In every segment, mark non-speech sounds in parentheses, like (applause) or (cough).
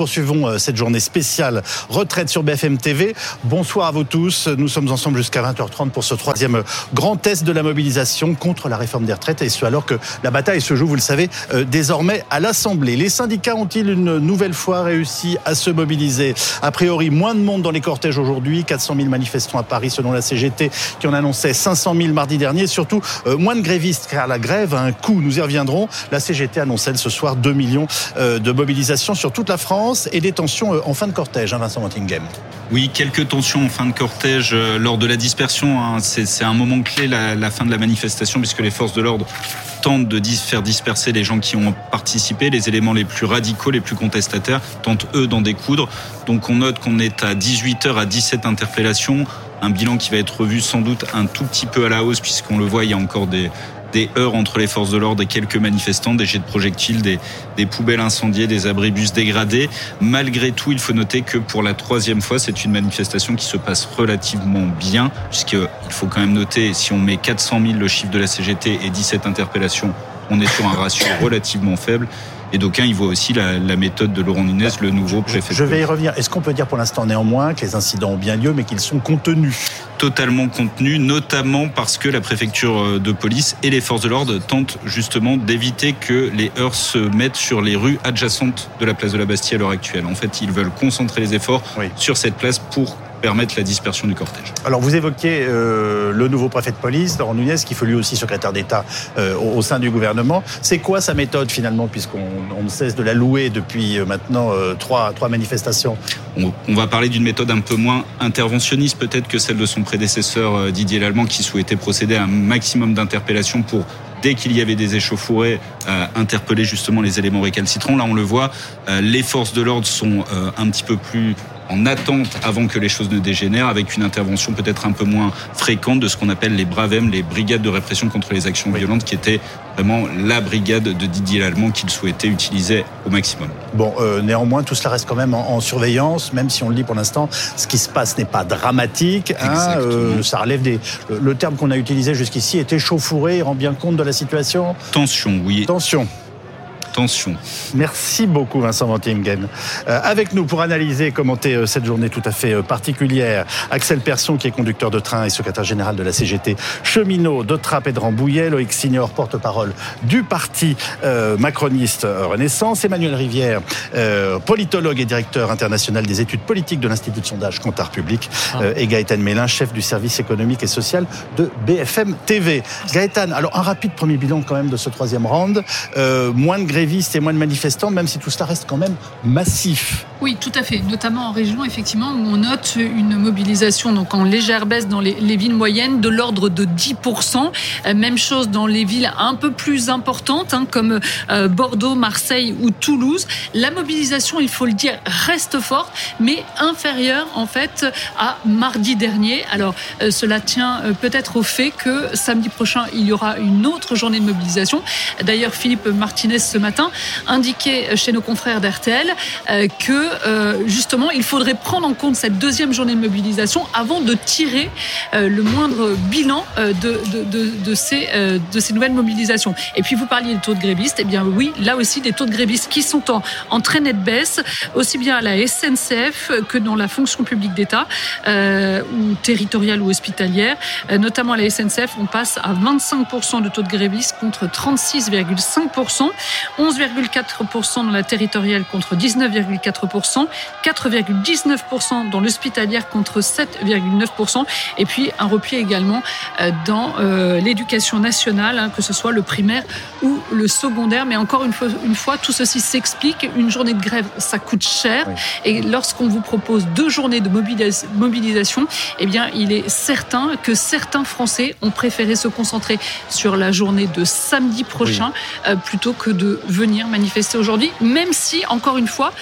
Poursuivons euh, cette journée spéciale retraite sur BFM TV. Bonsoir à vous tous. Nous sommes ensemble jusqu'à 20h30 pour ce troisième euh, grand test de la mobilisation contre la réforme des retraites et ce alors que la bataille se joue, vous le savez, euh, désormais à l'Assemblée. Les syndicats ont-ils une nouvelle fois réussi à se mobiliser? A priori, moins de monde dans les cortèges aujourd'hui, 400 000 manifestants à Paris selon la CGT qui en annonçait 500 000 mardi dernier. Surtout, moins de grévistes car la grève a un coût. Nous y reviendrons. La CGT annonçait ce soir 2 millions de mobilisation sur toute la France et des tensions euh, en fin de cortège, hein, Vincent Wantinghem. Oui, quelques tensions en fin de cortège euh, lors de la dispersion. Hein. C'est un moment clé, la, fin de la manifestation, puisque les forces de l'ordre tentent de faire disperser les gens qui ont participé, les éléments les plus radicaux, les plus contestataires, tentent eux d'en découdre. Donc on note qu'on est à 18h à 17 interpellations, un bilan qui va être revu sans doute un tout petit peu à la hausse, puisqu'on le voit, il y a encore des, des heurts entre les forces de l'ordre et quelques manifestants, des jets de projectiles, des, des poubelles incendiées, des abribus dégradés. Malgré tout, il faut noter que pour la troisième fois, c'est une manifestation qui se passe relativement bien, puisqu'il faut quand même noter, si on met 400 000 le chiffre de la CGT et 17 interpellations, on est sur un ratio (coughs) relativement faible. Et d'aucuns y voient aussi la, méthode de Laurent Nunez, le nouveau préfet. Je vais y revenir. Est-ce qu'on peut dire pour l'instant néanmoins que les incidents ont bien lieu, mais qu'ils sont contenus? Totalement contenus, notamment parce que la préfecture euh, de police et les forces de l'ordre tentent justement d'éviter que les heurts se mettent sur les rues adjacentes de la place de la Bastille à l'heure actuelle. En fait, ils veulent concentrer les efforts sur cette place pour permettre la dispersion du cortège. Alors vous évoquiez euh, le nouveau préfet de police, Laurent Nunez, qui fait lui aussi secrétaire d'État euh, au, sein du gouvernement. C'est quoi sa méthode finalement, puisqu'on ne cesse de la louer depuis euh, maintenant trois, trois manifestations? On, on, va parler d'une méthode un peu moins interventionniste peut-être que celle de son prédécesseur Didier Lallemand, qui souhaitait procéder à un maximum d'interpellations pour dès qu'il y avait des échauffourées, interpeller justement les éléments récalcitrants. Là, on le voit, les forces de l'ordre sont un petit peu plus en attente avant que les choses ne dégénèrent, avec une intervention peut-être un peu moins fréquente de ce qu'on appelle les BRAVEM, les brigades de répression contre les actions violentes, qui étaient vraiment la brigade de Didier Lallemand qu'il souhaitait utiliser au maximum. Bon, euh, néanmoins, tout cela reste quand même en, surveillance, même si on le dit pour l'instant, ce qui se passe n'est pas dramatique. Hein, euh, ça relève des. Le, terme qu'on a utilisé jusqu'ici était chauffouré, il rend bien compte de la situation. Tension, oui. Tension. Merci beaucoup Vincent Vantingen. Euh, avec nous pour analyser et commenter euh, cette journée tout à fait euh, particulière, Axel Persson qui est conducteur de train et secrétaire général de la CGT, cheminot de Trappe et de Rambouillet, Loïc Signor, porte-parole du parti macroniste Renaissance, Emmanuel Rivière, politologue et directeur international des études politiques de l'Institut de sondage Comptard Public, ah. et Gaëtan Mélin, chef du service économique et social de BFM TV. Gaëtan, alors un rapide premier bilan quand même de ce troisième round, moins de grévistes et moins de manifestants, même si tout cela reste quand même massif. Oui, tout à fait. Notamment en région, effectivement, où on note une mobilisation donc en légère baisse dans les, villes moyennes de l'ordre de 10%. Euh, même chose dans les villes un peu plus importantes, hein, comme euh, Bordeaux, Marseille ou Toulouse. La mobilisation, il faut le dire, reste forte, mais inférieure en fait à mardi dernier. Alors, euh, cela tient peut-être au fait que samedi prochain, il y aura une autre journée de mobilisation. D'ailleurs, Philippe Martinez ce matin indiqué chez nos confrères d'RTL euh, que euh, justement il faudrait prendre en compte cette deuxième journée de mobilisation avant de tirer euh, le moindre bilan de, de, ces, de ces nouvelles mobilisations. Et puis vous parliez des taux de grévistes, et eh bien oui, là aussi des taux de grévistes qui sont en, en très nette baisse, aussi bien à la SNCF que dans la fonction publique d'État, ou territoriale ou hospitalière. notamment à la SNCF, on passe à 25% de taux de grévistes contre 36,5%. 11,4% dans la territoriale contre 19,4%, 4,19% dans l'hospitalière contre 7,9%, et puis un repli également euh, dans euh, l'éducation nationale, hein, que ce soit le primaire ou le secondaire. Mais encore une fois, une fois tout ceci s'explique. Une journée de grève, ça coûte cher. Et lorsqu'on vous propose deux journées de mobilisation, eh bien, il est certain que certains Français ont préféré se concentrer sur la journée de samedi prochain euh, plutôt que de venir manifester aujourd'hui, même si, encore une fois,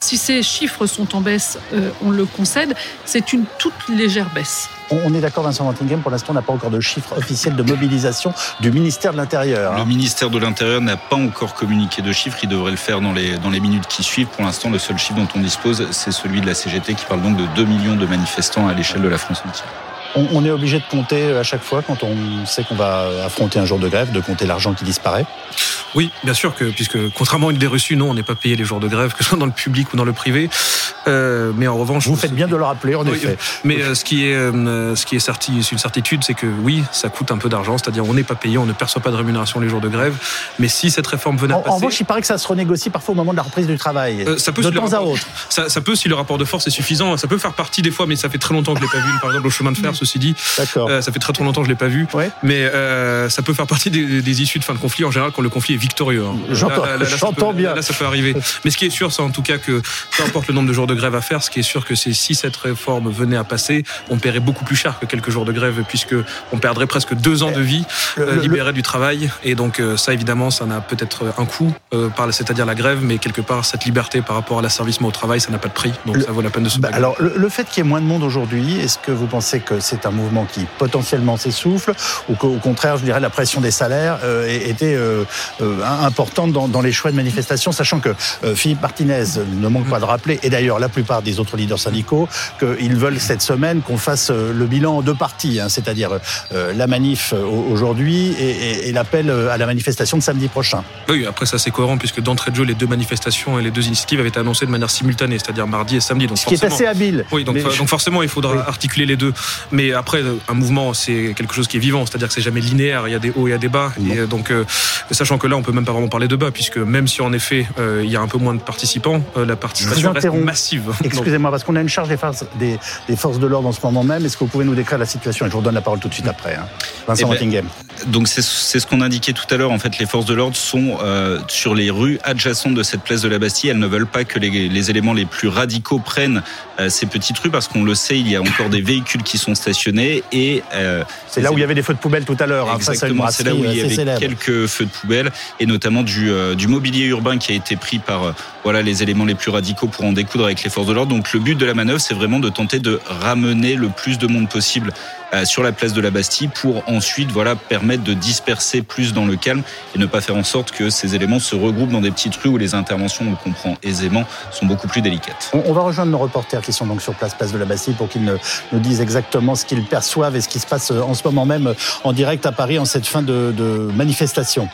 si ces chiffres sont en baisse, euh, on le concède, c'est une toute légère baisse. On est d'accord, Vincent Wantinghem, pour l'instant, on n'a pas encore de chiffres officiels de mobilisation du ministère de l'Intérieur. Hein. Le ministère de l'Intérieur n'a pas encore communiqué de chiffres, il devrait le faire dans les, dans les minutes qui suivent. Pour l'instant, le seul chiffre dont on dispose, c'est celui de la CGT qui parle donc de 2 millions de manifestants à l'échelle de la France entière. On, est obligé de compter à chaque fois quand on sait qu'on va affronter un jour de grève, de compter l'argent qui disparaît Oui, bien sûr que puisque contrairement à une idée reçue, non, on n'est pas payé les jours de grève, que ce soit dans le public ou dans le privé. Euh, mais en revanche, vous faites bien de le rappeler, en effet. Mais euh, ce qui est euh, ce qui est certi, une certitude, c'est que oui, ça coûte un peu d'argent, c'est-à-dire on n'est pas payé, on ne perçoit pas de rémunération les jours de grève. Mais si cette réforme venait en, à passer, en revanche, il paraît que ça se renégocie parfois au moment de la reprise du travail, ça peut de temps à autre. Ça, ça, peut si le rapport de force est suffisant, ça peut faire partie des fois, mais ça fait très longtemps que je l'ai pas vu. Par exemple, au chemin de fer, ceci dit, D'accord. ça fait très trop longtemps que je l'ai pas vu. Ouais. Mais ça peut faire partie des, des, issues de fin de conflit en général quand le conflit est victorieux. Hein. J'entends bien. Là, ça peut arriver. Mais ce qui est sûr, c'est en tout cas que peu importe le nombre de jours de grève à faire, ce qui est sûr que c'est si cette réforme venait à passer, on paierait beaucoup plus cher que quelques jours de grève, puisque on perdrait presque deux ans de vie euh, libérés du travail. Et donc euh, ça, évidemment, ça n'a peut-être un coût, euh, c'est-à-dire la grève, mais quelque part cette liberté par rapport à l'asservissement au travail, ça n'a pas de prix. Donc le, ça vaut la peine de se. Bah alors le, le fait qu'il y ait moins de monde aujourd'hui, est-ce que vous pensez que c'est un mouvement qui potentiellement s'essouffle, ou qu'au contraire, je dirais, la pression des salaires était importante dans, dans, les choix de manifestation, sachant que Philippe Martinez ne manque pas de rappeler, et d'ailleurs la plupart des autres leaders syndicaux, qu'ils veulent cette semaine qu'on fasse le bilan en deux parties, hein, c'est-à-dire euh, la manif aujourd'hui et, et, et l'appel à la manifestation de samedi prochain. Oui, après ça c'est cohérent puisque d'entrée de jeu les deux manifestations et les deux initiatives avaient été annoncées de manière simultanée, c'est-à-dire mardi et samedi. Donc Ce qui est assez habile. Oui, donc, Mais- donc forcément il faudra Oui. articuler les deux. Mais après un mouvement c'est quelque chose qui est vivant, c'est-à-dire que c'est jamais linéaire, il y a des hauts et il y a des bas. Et euh, donc euh, sachant que là on peut même pas vraiment parler de bas puisque même si en effet euh, il y a un peu moins de participants, euh, la participation reste massive. (laughs) Excusez-moi, parce qu'on a une charge des forces, des, des forces de l'ordre en ce moment même. Est-ce que vous pouvez nous décrire la situation? Et je vous redonne la parole tout de suite après. hein. Vincent Eh ben. Donc c'est c'est ce qu'on indiquait tout à l'heure. En fait, les forces de l'ordre sont euh, sur les rues adjacentes de cette place de la Bastille. Elles ne veulent pas que les, les éléments les plus radicaux prennent euh, ces petites rues parce qu'on le sait, il y a encore des véhicules qui sont et euh, C'est là où il y avait des feux de poubelle tout à l'heure, hein, Exactement, c'est là où il y assez avait célèbre. quelques feux de poubelle et notamment du, euh, du mobilier urbain qui a été pris par euh, voilà les éléments les plus radicaux pour en découdre avec les forces de l'ordre. Donc le but de la manœuvre, c'est vraiment de tenter de ramener le plus de monde possible euh, sur la place de la Bastille pour ensuite voilà permettre de disperser plus dans le calme et ne pas faire en sorte que ces éléments se regroupent dans des petites rues où les interventions, on le comprend aisément, sont beaucoup plus délicates. On, va rejoindre nos reporters qui sont donc sur place, place de la Bastille, pour qu'ils nous disent exactement ce qu'ils perçoivent et ce qui se passe euh, en ce moment même euh, en direct à Paris en cette fin de manifestation.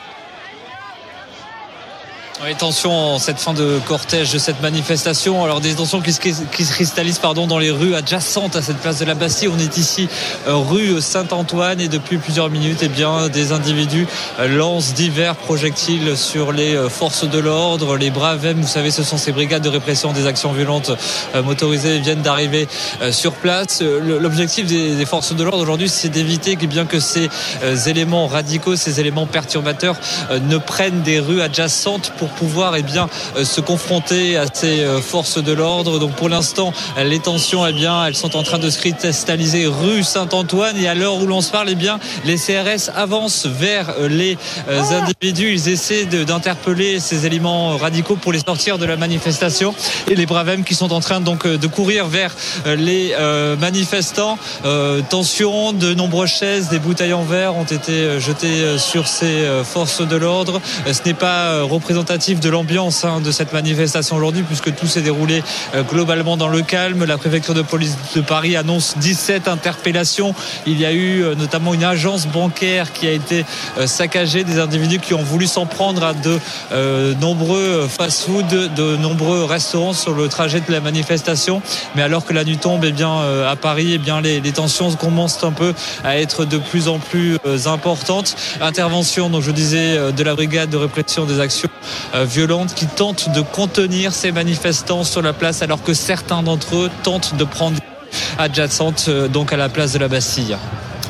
Oui, tension en cette fin de cortège de cette manifestation. Alors des tensions qui se, cristallisent pardon, dans les rues adjacentes à cette place de la Bastille. On est ici euh, rue Saint-Antoine et depuis plusieurs minutes, eh bien, des individus euh, lancent divers projectiles sur les euh, forces de l'ordre. Les braves M, vous savez, ce sont ces brigades de répression des actions violentes motorisées viennent d'arriver sur place. L'objectif des, forces de l'ordre aujourd'hui, c'est d'éviter que bien que ces éléments radicaux, ces éléments perturbateurs ne prennent des rues adjacentes pouvoir eh bien euh, se confronter à ces euh, forces de l'ordre. Donc pour l'instant, les tensions eh bien elles sont en train de se cristalliser rue Saint-Antoine et à l'heure où l'on se parle eh bien les CRS avancent vers euh, les euh, individus, ils essaient d'interpeller ces éléments radicaux pour les sortir de la manifestation et les braves M qui sont en train donc de courir vers les manifestants. Euh, tension, de nombreuses chaises, des bouteilles en verre ont été jetées sur ces forces de l'ordre. Ce n'est pas euh, de l'ambiance hein, de cette manifestation aujourd'hui puisque tout s'est déroulé euh, globalement dans le calme. La préfecture de police de Paris annonce 17 interpellations. Il y a eu euh, notamment une agence bancaire qui a été euh, saccagée, des individus qui ont voulu s'en prendre à de nombreux fast-food, de nombreux restaurants sur le trajet de la manifestation. Mais alors que la nuit tombe, eh bien, à Paris, eh bien, les, tensions commencent un peu à être de plus en plus importantes. Intervention, je disais, de la brigade de répression des actions euh, violentes qui tente de contenir ces manifestants sur la place alors que certains d'entre eux tentent de prendre adjacente euh, donc à la place de la Bastille.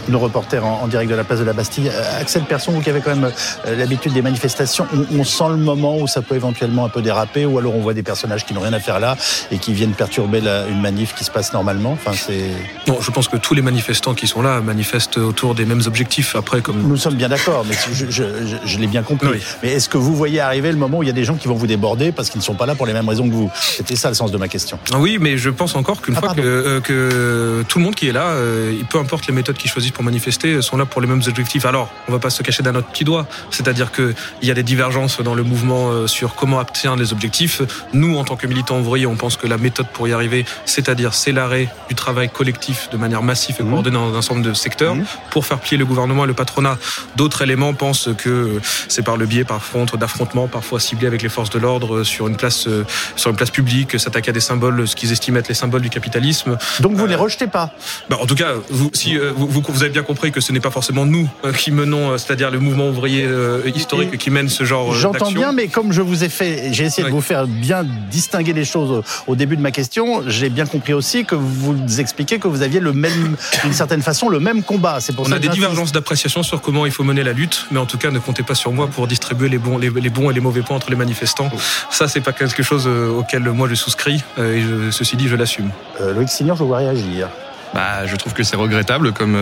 Nos reporters en, en direct de la place de la Bastille. Euh, Axel Persson, vous qui avez quand même euh, l'habitude des manifestations, on, on sent le moment où ça peut éventuellement un peu déraper, ou alors on voit des personnages qui n'ont rien à faire là et qui viennent perturber la- une manif qui se passe normalement. Enfin, c'est. Non, je pense que tous les manifestants qui sont là manifestent autour des mêmes objectifs. Après, comme Nous sommes bien d'accord, mais je, je- je- je l'ai bien compris. Oui. Mais est-ce que vous voyez arriver le moment où il y a des gens qui vont vous déborder parce qu'ils ne sont pas là pour les mêmes raisons que vous? C'était ça le sens de ma question. Ah Oui, mais je pense encore qu'une Ah, fois que, euh, que tout le monde qui est là, euh, peu importe les méthodes qu'ils choisissent pour manifester sont là pour les mêmes objectifs. Alors, on va pas se cacher d'un autre petit doigt, c'est-à-dire qu'il y a des divergences dans le mouvement euh, sur comment atteindre les objectifs. Nous, en tant que militants ouvriers, on pense que la méthode pour y arriver, c'est-à-dire c'est l'arrêt du travail collectif de manière massive et mmh. coordonnée dans un ensemble de secteurs mmh. pour faire plier le gouvernement et le patronat. D'autres éléments pensent que c'est par le biais, par contre, d'affrontements parfois ciblés avec les forces de l'ordre sur une place, euh, sur une place publique, s'attaquer à des symboles, ce qu'ils estiment être les symboles du capitalisme. Donc vous ne les rejetez pas? bah, En tout cas, vous, si vous, vous, avez bien compris que ce n'est pas forcément nous qui menons, c'est-à-dire le mouvement ouvrier historique qui mène ce genre J'entends bien, mais comme je vous ai fait, j'ai essayé de vous faire bien distinguer les choses au début de ma question, j'ai bien compris aussi que vous expliquez que vous aviez le même, (coughs) d'une certaine façon, le même combat. C'est pour On a des divergences d'appréciation sur comment il faut mener la lutte, mais en tout cas, ne comptez pas sur moi pour distribuer les bons, les, bons et les mauvais points entre les manifestants. Ça, c'est pas quelque chose euh, auquel moi je souscris, euh, et ceci dit, je l'assume. Euh, Loïc Signor, je vois réagir. Bah, je trouve que c'est regrettable comme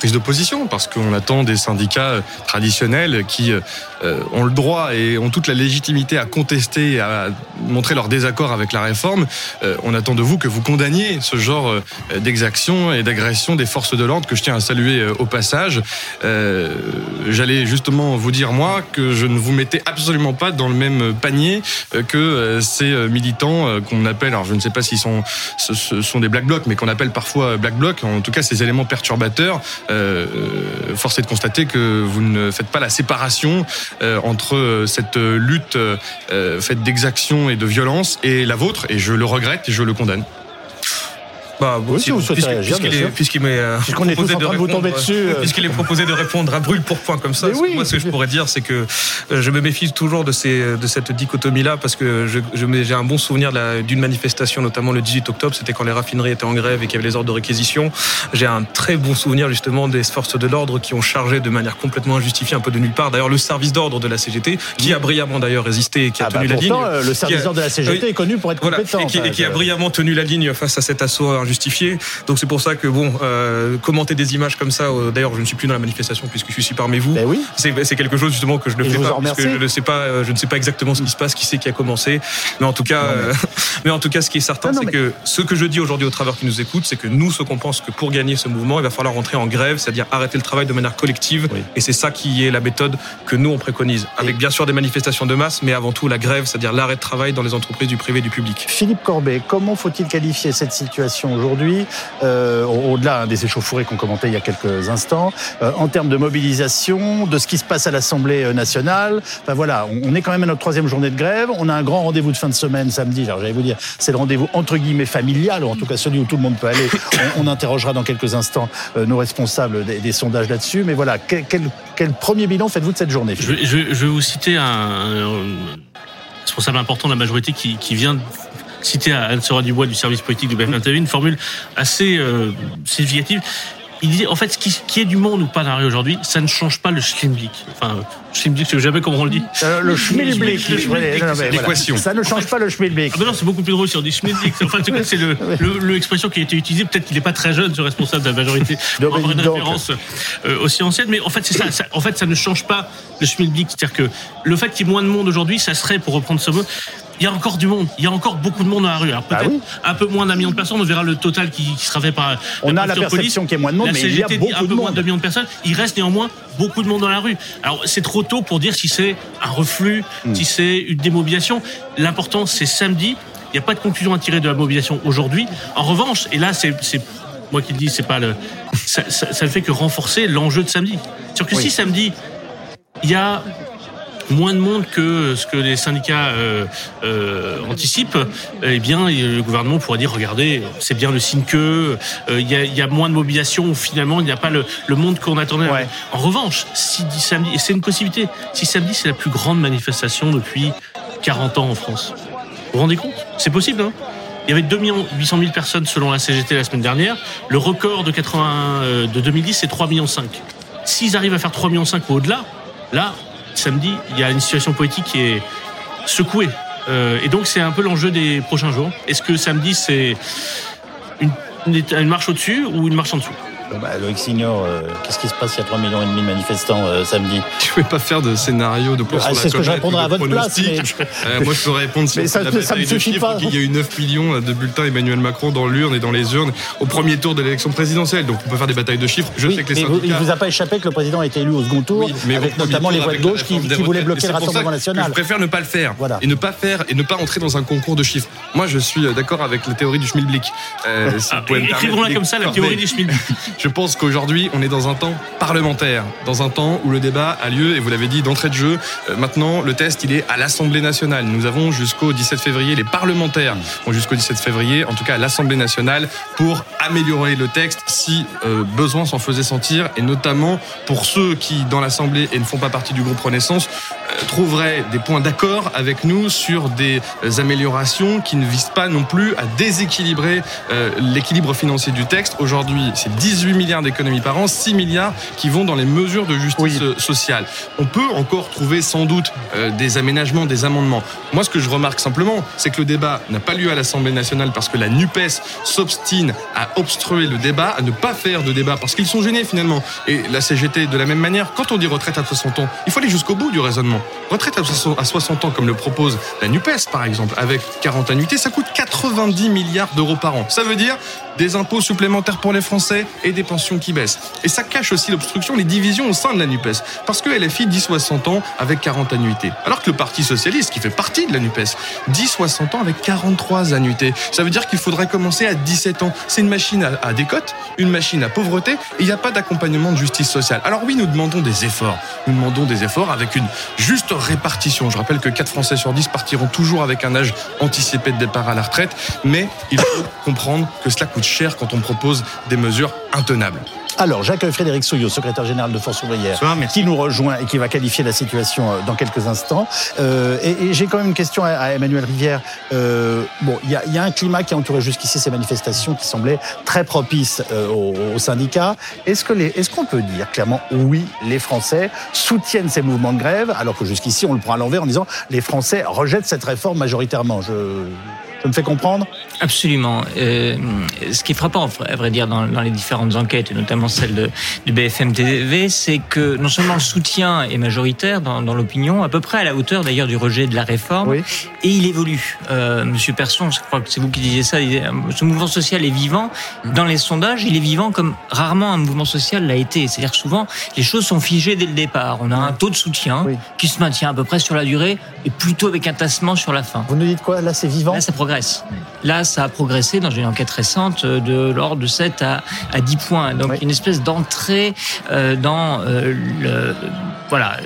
prise d'opposition parce qu'on attend des syndicats traditionnels qui euh, ont le droit et ont toute la légitimité à contester, à montrer leur désaccord avec la réforme. Euh, on attend de vous que vous condamniez ce genre euh, d'exaction et d'agression des forces de l'ordre que je tiens à saluer au passage. J'allais justement vous dire moi que je ne vous mettais absolument pas dans le même panier que ces militants qu'on appelle, alors je ne sais pas s'ils sont, ce sont des black blocs, mais qu'on appelle parfois black blocs. En tout cas, ces éléments perturbateurs. Force est de constater que vous ne faites pas la séparation euh, entre euh, cette lutte euh, faite d'exaction et de violence et la vôtre, et je le regrette et je le condamne. Bah, si vous souhaitez réagir, puisqu'il m'est euh, proposé de, répondre, euh, puisqu'il est proposé de répondre à brûle pour point comme ça. moi, ce que je pourrais dire, c'est que euh, je me méfie toujours de ces de cette dichotomie-là parce que je, j'ai un bon souvenir d'une manifestation, notamment le 18 octobre. C'était quand les raffineries étaient en grève et qu'il y avait les ordres de réquisition. J'ai un très bon souvenir justement des forces de l'ordre qui ont chargé de manière complètement injustifiée, un peu de nulle part. D'ailleurs, le service d'ordre de la CGT, qui a brillamment d'ailleurs résisté et qui a ah tenu bah la ligne. Le service d'ordre de la CGT est connu pour être compétent. Et qui, a brillamment tenu la ligne face à cet assaut justifié. Donc c'est pour ça que bon, euh, commenter des images comme ça. Euh, d'ailleurs, je ne suis plus dans la manifestation puisque je suis ici parmi vous. Ben oui. C'est quelque chose justement que je ne fais pas parce que je ne sais pas, euh, je ne sais pas exactement ce qui se passe, qui c'est qui a commencé. Mais en tout cas, (laughs) mais... en tout cas, ce qui est certain, c'est que ce que je dis aujourd'hui aux travailleurs qui nous écoutent, c'est que nous, ce qu'on pense que pour gagner ce mouvement, il va falloir rentrer en grève, c'est-à-dire arrêter le travail de manière collective. Et c'est ça qui est la méthode que nous on préconise, avec bien sûr des manifestations de masse, mais avant tout la grève, c'est-à-dire l'arrêt de travail dans les entreprises du privé et du public. Philippe Corbet, comment faut-il qualifier cette situation aujourd'hui euh, au-delà des échauffourées qu'on commentait il y a quelques instants, euh, en termes de mobilisation, de ce qui se passe à l'Assemblée euh, nationale. Enfin voilà, on, est quand même à notre troisième journée de grève. On a un grand rendez-vous de fin de semaine samedi. J'allais vous dire, c'est le rendez-vous entre guillemets familial, ou en tout cas celui où tout le monde peut aller. On, interrogera dans quelques instants nos responsables des, sondages là-dessus. Mais voilà, quel, premier bilan faites-vous de cette journée je, vais vous citer un, responsable important de la majorité qui vient cité à Anne Sora Dubois du service politique du BFM TV, une formule assez euh, significative. Il disait, en fait, ce qui, qui est du monde ou pas dans aujourd'hui, ça ne change pas le schlimblick. Enfin, schlimblick, je sais jamais comment on le dit. Euh, le schmilblick, l'équation. Ça ne change pas le schmilblick. Ah ben non, c'est beaucoup plus drôle si on dit schmilblick. Enfin, en tout cas, c'est l'expression le, qui a été utilisée. Peut-être qu'il n'est pas très jeune, ce responsable de la majorité, pour avoir une référence euh, aussi ancienne. Mais en fait, c'est ça, ça, En fait, ça ne change pas le schmilblick. C'est-à-dire que le fait qu'il y ait moins de monde aujourd'hui, ça serait, pour reprendre ce mot, il y a encore du monde. Il y a encore beaucoup de monde dans la rue. Alors bah peut-être un peu moins d'un million de personnes. On verra le total qui, sera fait par. On a la perception qu'il y a moins de monde, mais il y a beaucoup un peu moins d'un million de personnes. Il reste néanmoins beaucoup de monde dans la rue. Alors c'est trop tôt pour dire si c'est un reflux, hmm. si c'est une démobilisation. L'important c'est samedi. Il n'y a pas de conclusion à tirer de la mobilisation aujourd'hui. En revanche, et là c'est moi qui le dis, c'est pas le, ça, ça, ne fait que renforcer l'enjeu de samedi. Sur que si samedi il y a moins de monde que ce que les syndicats euh, euh, anticipent, eh bien, le gouvernement pourrait dire regardez, c'est bien le signe que euh, il y, a, moins de mobilisation où finalement il n'y a pas le, monde qu'on attendait. En revanche, si samedi, et c'est une possibilité, si samedi c'est la plus grande manifestation depuis 40 ans en France, vous vous rendez compte? C'est possible, hein? Il y avait 2 800 000 personnes selon la CGT la semaine dernière. Le record de, 80, de 2010, c'est 3 millions 5. S'ils arrivent à faire 3 millions 5 ou au-delà, là, samedi, il y a une situation politique qui est secouée. Euh, et donc c'est un peu l'enjeu des prochains jours. Est-ce que samedi c'est une, une, marche au-dessus ou une marche en dessous? Bah, Loïc Signor, euh, qu'est-ce qui se passe Il y a 3 millions et demi de manifestants euh, samedi? Je ne vais pas faire de scénario de ah, C'est ce que je répondrai à votre place. Mais... (laughs) Euh, moi, je peux répondre sur ça, la ça me suffit chiffres, pas. Il y a eu 9 millions de bulletins Emmanuel Macron dans l'urne et dans les urnes au premier tour de l'élection présidentielle. Donc, on peut faire des batailles de chiffres. Je oui, sais que les mais syndicats... il ne vous a pas échappé que le président a été élu au second tour, oui, mais avec notamment les voix de gauche qui, qui voulaient bloquer le Rassemblement national. Je préfère ne pas le faire voilà. et ne pas faire et ne pas entrer dans un concours de chiffres. Moi, je suis d'accord avec la théorie du schmilblick. (laughs) Ah, Écrivons-la comme ça, la théorie du schmilblick. (laughs) Je pense qu'aujourd'hui, on est dans un temps parlementaire, dans un temps où le débat a lieu, et vous l'avez dit, d'entrée de jeu. Euh, maintenant, le test, il est à l'Assemblée nationale. Nous avons jusqu'au 17 février, les parlementaires ont jusqu'au 17 février, en tout cas à l'Assemblée nationale, pour améliorer le texte si euh, besoin s'en faisait sentir, et notamment pour ceux qui, dans l'Assemblée et ne font pas partie du groupe Renaissance, euh, trouveraient des points d'accord avec nous sur des euh, améliorations qui ne visent pas non plus à déséquilibrer euh, l'équilibre financier du texte. Aujourd'hui, c'est 18 milliards d'économies par an, 6 milliards qui vont dans les mesures de justice oui. sociale. On peut encore trouver sans doute des aménagements, des amendements. Moi, ce que je remarque simplement, c'est que le débat n'a pas lieu à l'Assemblée nationale parce que la NUPES s'obstine à obstruer le débat, à ne pas faire de débat parce qu'ils sont gênés finalement. Et la CGT, de la même manière, quand on dit retraite à 60 ans, il faut aller jusqu'au bout du raisonnement. Retraite à 60 ans, comme le propose la NUPES, par exemple, avec 40 annuités, ça coûte 90 milliards d'euros par an. Ça veut dire des impôts supplémentaires pour les Français et des pensions qui baissent. Et ça cache aussi l'obstruction, les divisions au sein de la NUPES. Parce que LFI dit 60 ans avec 40 annuités. Alors que le Parti Socialiste, qui fait partie de la NUPES, dit 60 ans avec 43 annuités. Ça veut dire qu'il faudrait commencer à 17 ans. C'est une machine à, à décote, une machine à pauvreté, et il n'y a pas d'accompagnement de justice sociale. Alors oui, nous demandons des efforts. Nous demandons des efforts avec une juste répartition. Je rappelle que 4 Français sur 10 partiront toujours avec un âge anticipé de départ à la retraite, mais il faut comprendre que cela cher quand on propose des mesures intenables. Alors, Jacques-Frédéric Souillot, secrétaire général de Force ouvrière, Soir, qui nous rejoint et qui va qualifier la situation dans quelques instants. Euh, et, et j'ai quand même une question à, à Emmanuel Rivière. Euh, bon, il y, y, a un climat qui a entouré jusqu'ici ces manifestations qui semblait très propice euh, aux, aux, syndicats. Est-ce que est-ce qu'on peut dire clairement oui, les Français soutiennent ces mouvements de grève, alors que jusqu'ici on le prend à l'envers en disant les Français rejettent cette réforme majoritairement? Je je me fais comprendre? Absolument. Euh, ce qui est frappant, à vrai dire, dans, dans les différentes enquêtes, et notamment celle de, du BFM TV, c'est que non seulement le soutien est majoritaire dans, dans l'opinion, à peu près à la hauteur d'ailleurs du rejet de la réforme, oui. et il évolue. Euh, Monsieur Persson, je crois que c'est vous qui disiez ça, ce mouvement social est vivant. Dans les sondages, il est vivant comme rarement un mouvement social l'a été. C'est-à-dire que souvent, les choses sont figées dès le départ. On a un taux de soutien oui. qui se maintient à peu près sur la durée, et plutôt avec un tassement sur la fin. Vous nous dites quoi? Là, c'est vivant? Là, ça progresse. Là, ça a progressé dans une enquête récente de l'ordre de 7 à, à 10 points. Donc, oui. une espèce d'entrée euh, dans euh, le, voilà,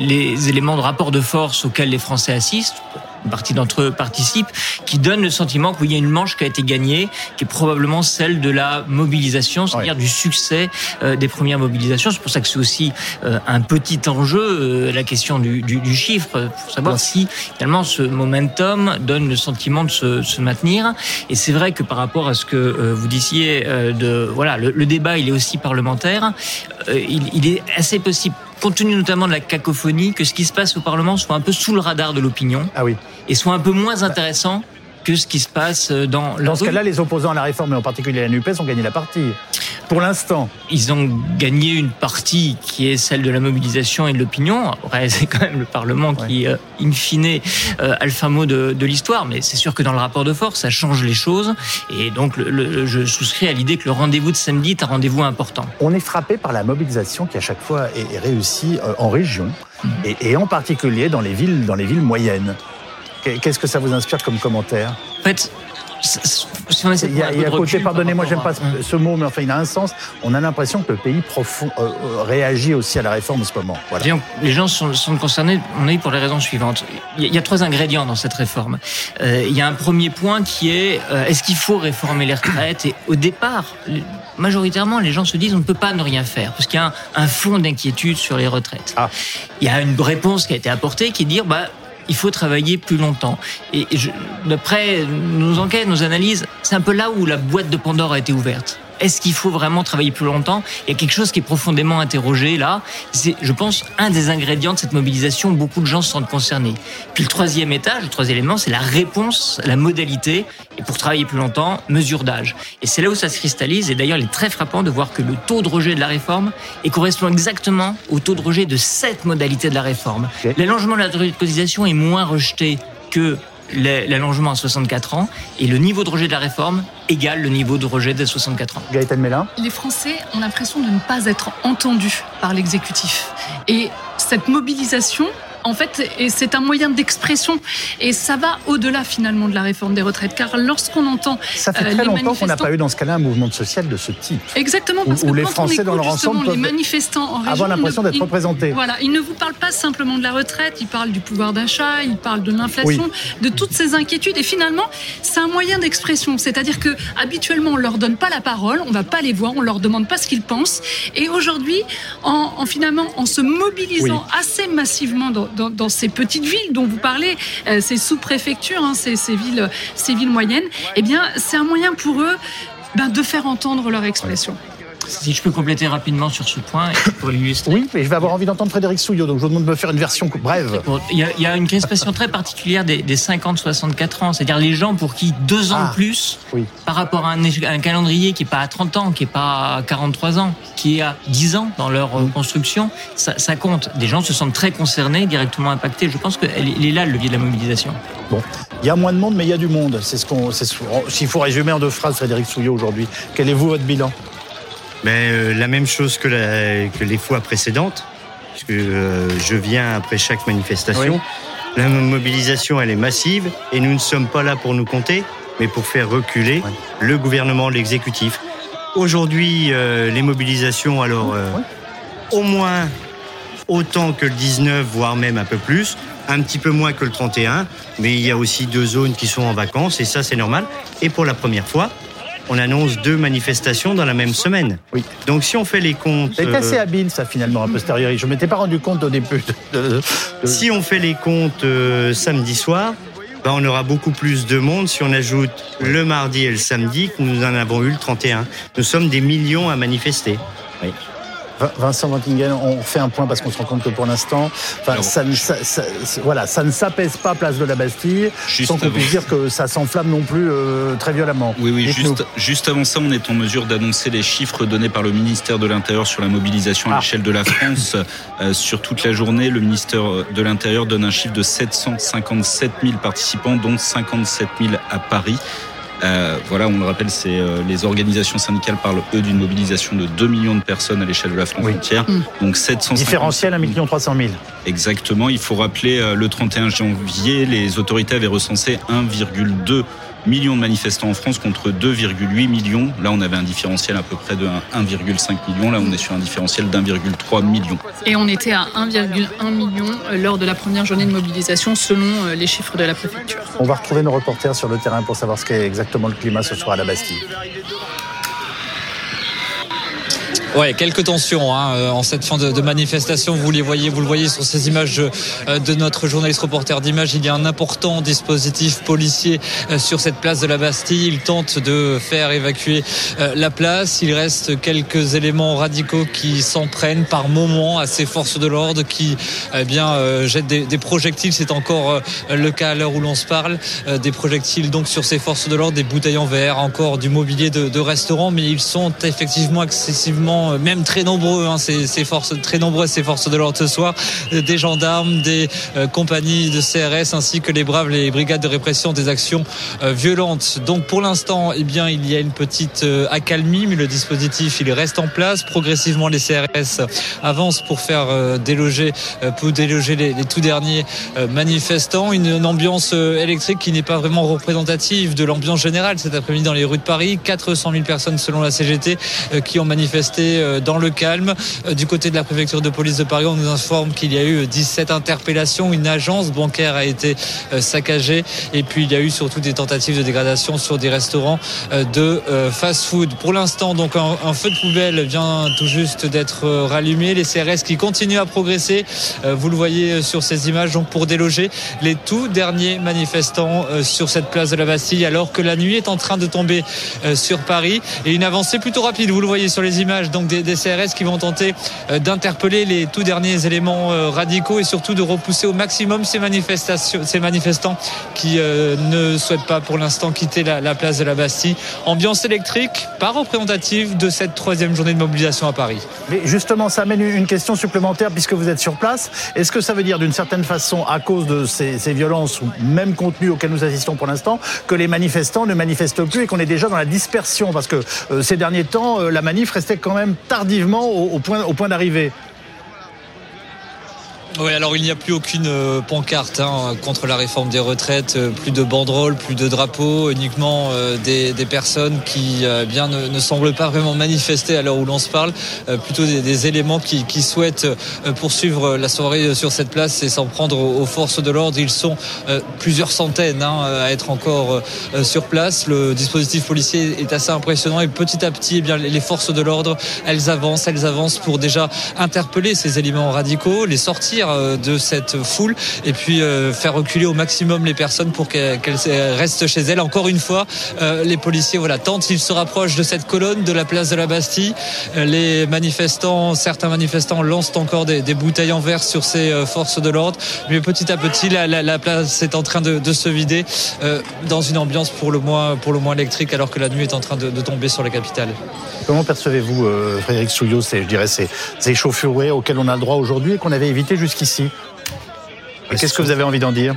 les éléments de rapport de force auxquels les Français assistent une partie d'entre eux participent, qui donne le sentiment qu'il y a une manche qui a été gagnée, qui est probablement celle de la mobilisation, c'est-à-dire ouais. du succès euh, des premières mobilisations. C'est pour ça que c'est aussi euh, un petit enjeu, euh, la question du, du, du chiffre, pour savoir ouais. si finalement ce momentum donne le sentiment de se, se maintenir. Et c'est vrai que par rapport à ce que vous disiez, de voilà, le, le, débat il est aussi parlementaire, il, il est assez possible compte tenu notamment de la cacophonie, que ce qui se passe au Parlement soit un peu sous le radar de l'opinion ah oui. et soit un peu moins intéressant que ce qui se passe dans Dans ce cas-là, les opposants à la réforme, et en particulier la NUPES, ont gagné la partie. Pour l'instant. Ils ont gagné une partie qui est celle de la mobilisation et de l'opinion. Après, (laughs) c'est quand même le Parlement ouais. qui, euh, in fine, euh, a le fin mot de, de l'histoire. Mais c'est sûr que dans le rapport de force, ça change les choses. Et donc, le, le, je souscris à l'idée que le rendez-vous de samedi est un rendez-vous important. On est frappé par la mobilisation qui, à chaque fois, est, est réussie euh, en région. Mmh. Et, et en particulier dans les villes, dans les villes moyennes. Qu'est-ce que ça vous inspire comme commentaire En fait, si on essaie il y a, il y a côté, pardonnez-moi, j'aime pas ce, ce, mot, mais enfin, il a un sens. On a l'impression que le pays profond, euh, réagit aussi à la réforme en ce moment. Voilà. Les gens sont, sont concernés, on est pour les raisons suivantes. Il y a, trois ingrédients dans cette réforme. Euh, il y a un premier point qui est euh, est-ce qu'il faut réformer les retraites? Et au départ, majoritairement, les gens se disent on ne peut pas ne rien faire parce qu'il y a un, un fond d'inquiétude sur les retraites. Ah. Il y a une réponse qui a été apportée qui est de dire bah il faut travailler plus longtemps. Et d'après nos enquêtes, nos analyses, c'est un peu là où la boîte de Pandore a été ouverte. Est-ce qu'il faut vraiment travailler plus longtemps? Il y a quelque chose qui est profondément interrogé là. C'est, je pense, un des ingrédients de cette mobilisation. Beaucoup de gens se sentent concernés. Puis le troisième étage, le troisième élément, c'est la réponse, la modalité. Et pour travailler plus longtemps, mesure d'âge. Et c'est là où ça se cristallise. Et d'ailleurs, il est très frappant de voir que le taux de rejet de la réforme est correspond exactement au taux de rejet de cette modalité de la réforme. L'allongement de la durée de cotisation est moins rejeté que l'allongement à 64 ans et le niveau de rejet de la réforme égale le niveau de rejet des 64 ans. Gaëtan Mélin Les Français ont l'impression de ne pas être entendus par l'exécutif. Et cette mobilisation, en fait, c'est un moyen d'expression. Et ça va au-delà finalement de la réforme des retraites. Car lorsqu'on entend. Ça fait euh, très longtemps qu'on n'a pas eu dans ce cas-là un mouvement social de ce type. Exactement, parce où, que les quand Français on dans leur ensemble les manifestants en région, avoir l'impression d'être représentés. Voilà, ils ne vous parlent pas simplement de la retraite, ils parlent du pouvoir d'achat, ils parlent de l'inflation, de toutes ces inquiétudes. Et finalement, c'est un moyen d'expression. C'est-à-dire que habituellement, on leur donne pas la parole, on va pas les voir, on leur demande pas ce qu'ils pensent. Et aujourd'hui, en, finalement, en se mobilisant assez massivement dans, dans, ces petites villes dont vous parlez, euh, ces sous-préfectures, hein, ces, villes, ces villes moyennes, eh bien, c'est un moyen pour eux ben, de faire entendre leur expression. Si je peux compléter rapidement sur ce point pour l'illustrer. Oui, mais je vais avoir envie d'entendre Frédéric Souillot, donc je vous demande de me faire une version brève. Il y a, une expression très particulière des, 50-64 ans, c'est-à-dire les gens pour qui deux ans de ah, plus, par rapport à un, calendrier qui n'est pas à 30 ans, qui n'est pas à 43 ans, qui est à 10 ans dans leur euh, construction, ça, compte. Des gens se sentent très concernés, directement impactés. Je pense qu'il est là le levier de la mobilisation. Bon, il y a moins de monde, mais il y a du monde. C'est ce qu'on. S'il faut résumer en deux phrases, Frédéric Souillot aujourd'hui, quel est vous votre bilan? Mais euh, la même chose que, les fois précédentes, puisque euh, je viens après chaque manifestation. La mobilisation, elle est massive et nous ne sommes pas là pour nous compter, mais pour faire reculer le gouvernement, l'exécutif. Aujourd'hui, euh, les mobilisations, alors au moins autant que le 19, voire même un peu plus, un petit peu moins que le 31, mais il y a aussi deux zones qui sont en vacances et ça c'est normal. Et pour la première fois, on annonce deux manifestations dans la même semaine. Oui. Donc si on fait les comptes... C'est assez euh, habile ça finalement, a posteriori. Je ne m'étais pas rendu compte au début. Si on fait les comptes euh, samedi soir, ben, on aura beaucoup plus de monde si on ajoute le mardi et le samedi que nous en avons eu le 31. Nous sommes des millions à manifester. Oui. Vincent Vantingen, on fait un point parce qu'on se rend compte que pour l'instant, ça, voilà, ça ne s'apaise pas place de la Bastille, sans qu'on puisse dire que ça s'enflamme non plus euh, très violemment. Oui, oui, juste, juste, avant ça, on est en mesure d'annoncer les chiffres donnés par le ministère de l'Intérieur sur la mobilisation à ah. l'échelle de la France. (coughs) Euh, sur toute la journée, le ministère de l'Intérieur donne un chiffre de 757 000 participants, dont 57 000 à Paris. Euh, voilà, on le rappelle, c'est euh, les organisations syndicales parlent eux d'une mobilisation de 2 millions de personnes à l'échelle de la France entière. Mmh. Donc 700 différentiel 1 million 300 000. Exactement. Il faut rappeler euh, le 31 janvier, les autorités avaient recensé 1,2 millions de manifestants en France contre 2,8 millions. Là, on avait un différentiel à peu près de 1,5 million. Là, on est sur un différentiel d'1,3 million. Et on était à 1,1 million euh, lors de la première journée de mobilisation, selon euh, les chiffres de la préfecture. On va retrouver nos reporters sur le terrain pour savoir ce qu'est exactement le climat ce soir à la Bastille. Ouais, quelques tensions hein, euh, en cette fin de, manifestation. Vous les voyez, vous le voyez sur ces images euh, de notre journaliste reporter d'images. Il y a un important dispositif policier euh, sur cette place de la Bastille. Il tente de faire évacuer la place. Il reste quelques éléments radicaux qui s'en prennent par moment à ces forces de l'ordre qui eh bien jettent des, projectiles. C'est encore le cas à l'heure où l'on se parle. Des projectiles donc sur ces forces de l'ordre, des bouteilles en verre, encore du mobilier de, de restaurant, mais ils sont effectivement excessivement euh, même très nombreux, hein, ces, forces, très nombreuses ces forces de l'ordre ce soir, euh, des gendarmes, des euh, compagnies de CRS ainsi que les braves, les brigades de répression des actions violentes. Donc pour l'instant, eh bien, il y a une petite accalmie, mais le dispositif il reste en place. Progressivement, les CRS avancent pour faire déloger, pour déloger les, les tout derniers manifestants. Une, ambiance électrique qui n'est pas vraiment représentative de l'ambiance générale cet après-midi dans les rues de Paris. 400 000 personnes selon la CGT qui ont manifesté passé dans le calme. Du côté de la préfecture de police de Paris, on nous informe qu'il y a eu 17 interpellations. Une agence bancaire a été saccagée. Et puis il y a eu surtout des tentatives de dégradation sur des restaurants de fast-food. Pour l'instant, donc un, feu de poubelle vient tout juste d'être rallumé. Les CRS qui continuent à progresser. Vous le voyez sur ces images, donc pour déloger les tout derniers manifestants sur cette place de la Bastille, alors que la nuit est en train de tomber sur Paris. Et une avancée plutôt rapide, vous le voyez sur les images, donc des, CRS qui vont tenter d'interpeller les tout derniers éléments radicaux et surtout de repousser au maximum ces manifestations, ces manifestants qui ne souhaitent pas pour l'instant quitter la, la place de la Bastille. Ambiance électrique, pas représentative de cette troisième journée de mobilisation à Paris. Mais justement, ça amène une question supplémentaire puisque vous êtes sur place. Est-ce que ça veut dire d'une certaine façon, à cause de ces, ces violences ou même contenues auxquelles nous assistons pour l'instant, que les manifestants ne manifestent plus et qu'on est déjà dans la dispersion? Parce que euh, ces derniers temps, euh, la manif restait quand même tardivement au, point, d'arriver. Oui, alors il n'y a plus aucune euh, pancarte hein, contre la réforme des retraites, euh, plus de banderoles, plus de drapeaux, uniquement euh, des, des, personnes qui bien ne, ne, semblent pas vraiment manifester à l'heure où l'on se parle, plutôt des, des éléments qui, qui, souhaitent poursuivre la soirée sur cette place et s'en prendre aux, forces de l'ordre. Ils sont plusieurs centaines hein, à être encore sur place. Le dispositif policier est assez impressionnant et petit à petit, eh bien, les forces de l'ordre, elles avancent, elles avancent pour déjà interpeller ces éléments radicaux, les sortir euh, de cette foule et puis euh, faire reculer au maximum les personnes pour qu'elles restent chez elles. Encore une fois, euh, les policiers voilà tentent, ils se rapprochent de cette colonne de la place de la Bastille. Les manifestants, certains manifestants lancent encore des, bouteilles en verre sur ces forces de l'ordre, mais petit à petit la, la, la place est en train de, se vider dans une ambiance pour le moins pour le moins électrique alors que la nuit est en train de, tomber sur la capitale. Comment percevez-vous, Frédéric Souillot, je dirais, ces, ces auxquelles on a le droit aujourd'hui et qu'on avait évité jusqu'à ici. Qu'est-ce que vous avez envie d'en dire?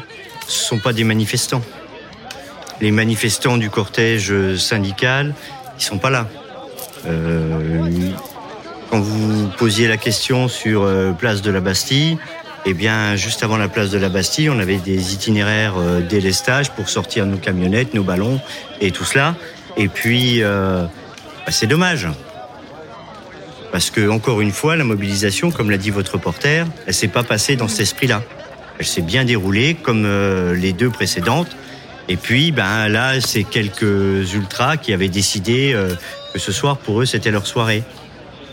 Ce ne sont pas des manifestants. Les manifestants du cortège syndical, ils sont pas là. Euh, quand vous posiez la question sur euh, place de la Bastille, eh bien, juste avant la place de la Bastille, on avait des itinéraires euh, délestage pour sortir nos camionnettes, nos ballons et tout cela. Et puis, euh, bah, c'est dommage. Parce que, encore une fois, la mobilisation, comme l'a dit votre reporter, elle s'est pas passée dans cet esprit-là. Elle s'est bien déroulée comme euh, les deux précédentes. Et puis, ben là, c'est quelques ultras qui avaient décidé euh, que ce soir, pour eux, c'était leur soirée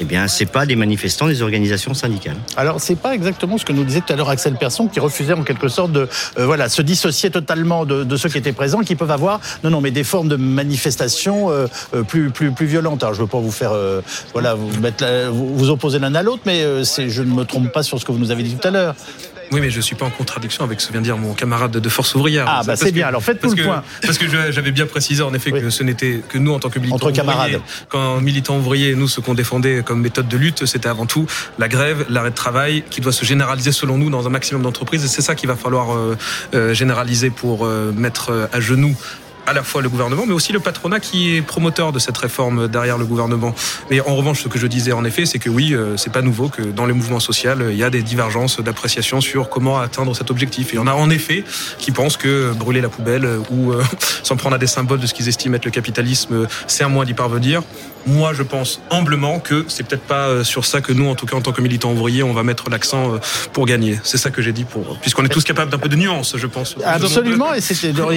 eh bien, c'est pas des manifestants des organisations syndicales. Alors, c'est pas exactement ce que nous disait tout à l'heure Axel Persson, qui refusait en quelque sorte de, euh, voilà, se dissocier totalement de, ceux qui étaient présents, qui peuvent avoir, non, non, mais des formes de manifestation euh, euh plus, plus, plus violentes. Alors, je veux pas vous faire, voilà, vous mettre, vous, opposer l'un à l'autre, mais je ne me trompe pas sur ce que vous nous avez dit tout à l'heure. Oui, mais je ne suis pas en contradiction avec ce que vient de dire mon camarade de Force ouvrière. Ah, bah c'est bien, alors faites tout le point. Parce que j'avais bien précisé en effet oui. que ce n'était que nous, en tant que militants Entre camarades. quand militants ouvriers, nous, ce qu'on défendait comme méthode de lutte, c'était avant tout la grève, l'arrêt de travail, qui doit se généraliser selon nous dans un maximum d'entreprises. Et c'est ça qu'il va falloir euh, euh, généraliser pour euh, mettre à genoux à la fois le gouvernement, mais aussi le patronat qui est promoteur de cette réforme derrière le gouvernement. Mais en revanche, ce que je disais en effet, c'est que oui, c'est pas nouveau que dans les mouvements sociaux, il y a des divergences d'appréciation sur comment atteindre cet objectif. Et il y en a en effet qui pensent que brûler la poubelle ou euh, (laughs) s'en prendre à des symboles de ce qu'ils estiment être le capitalisme, c'est un moyen d'y parvenir. Moi, je pense humblement que c'est peut-être pas sur ça que nous, en tout cas en tant que militants ouvriers, on va mettre l'accent pour gagner. C'est ça que j'ai dit, pour puisqu'on est tous capables d'un peu de nuance, je pense. Absolument, et,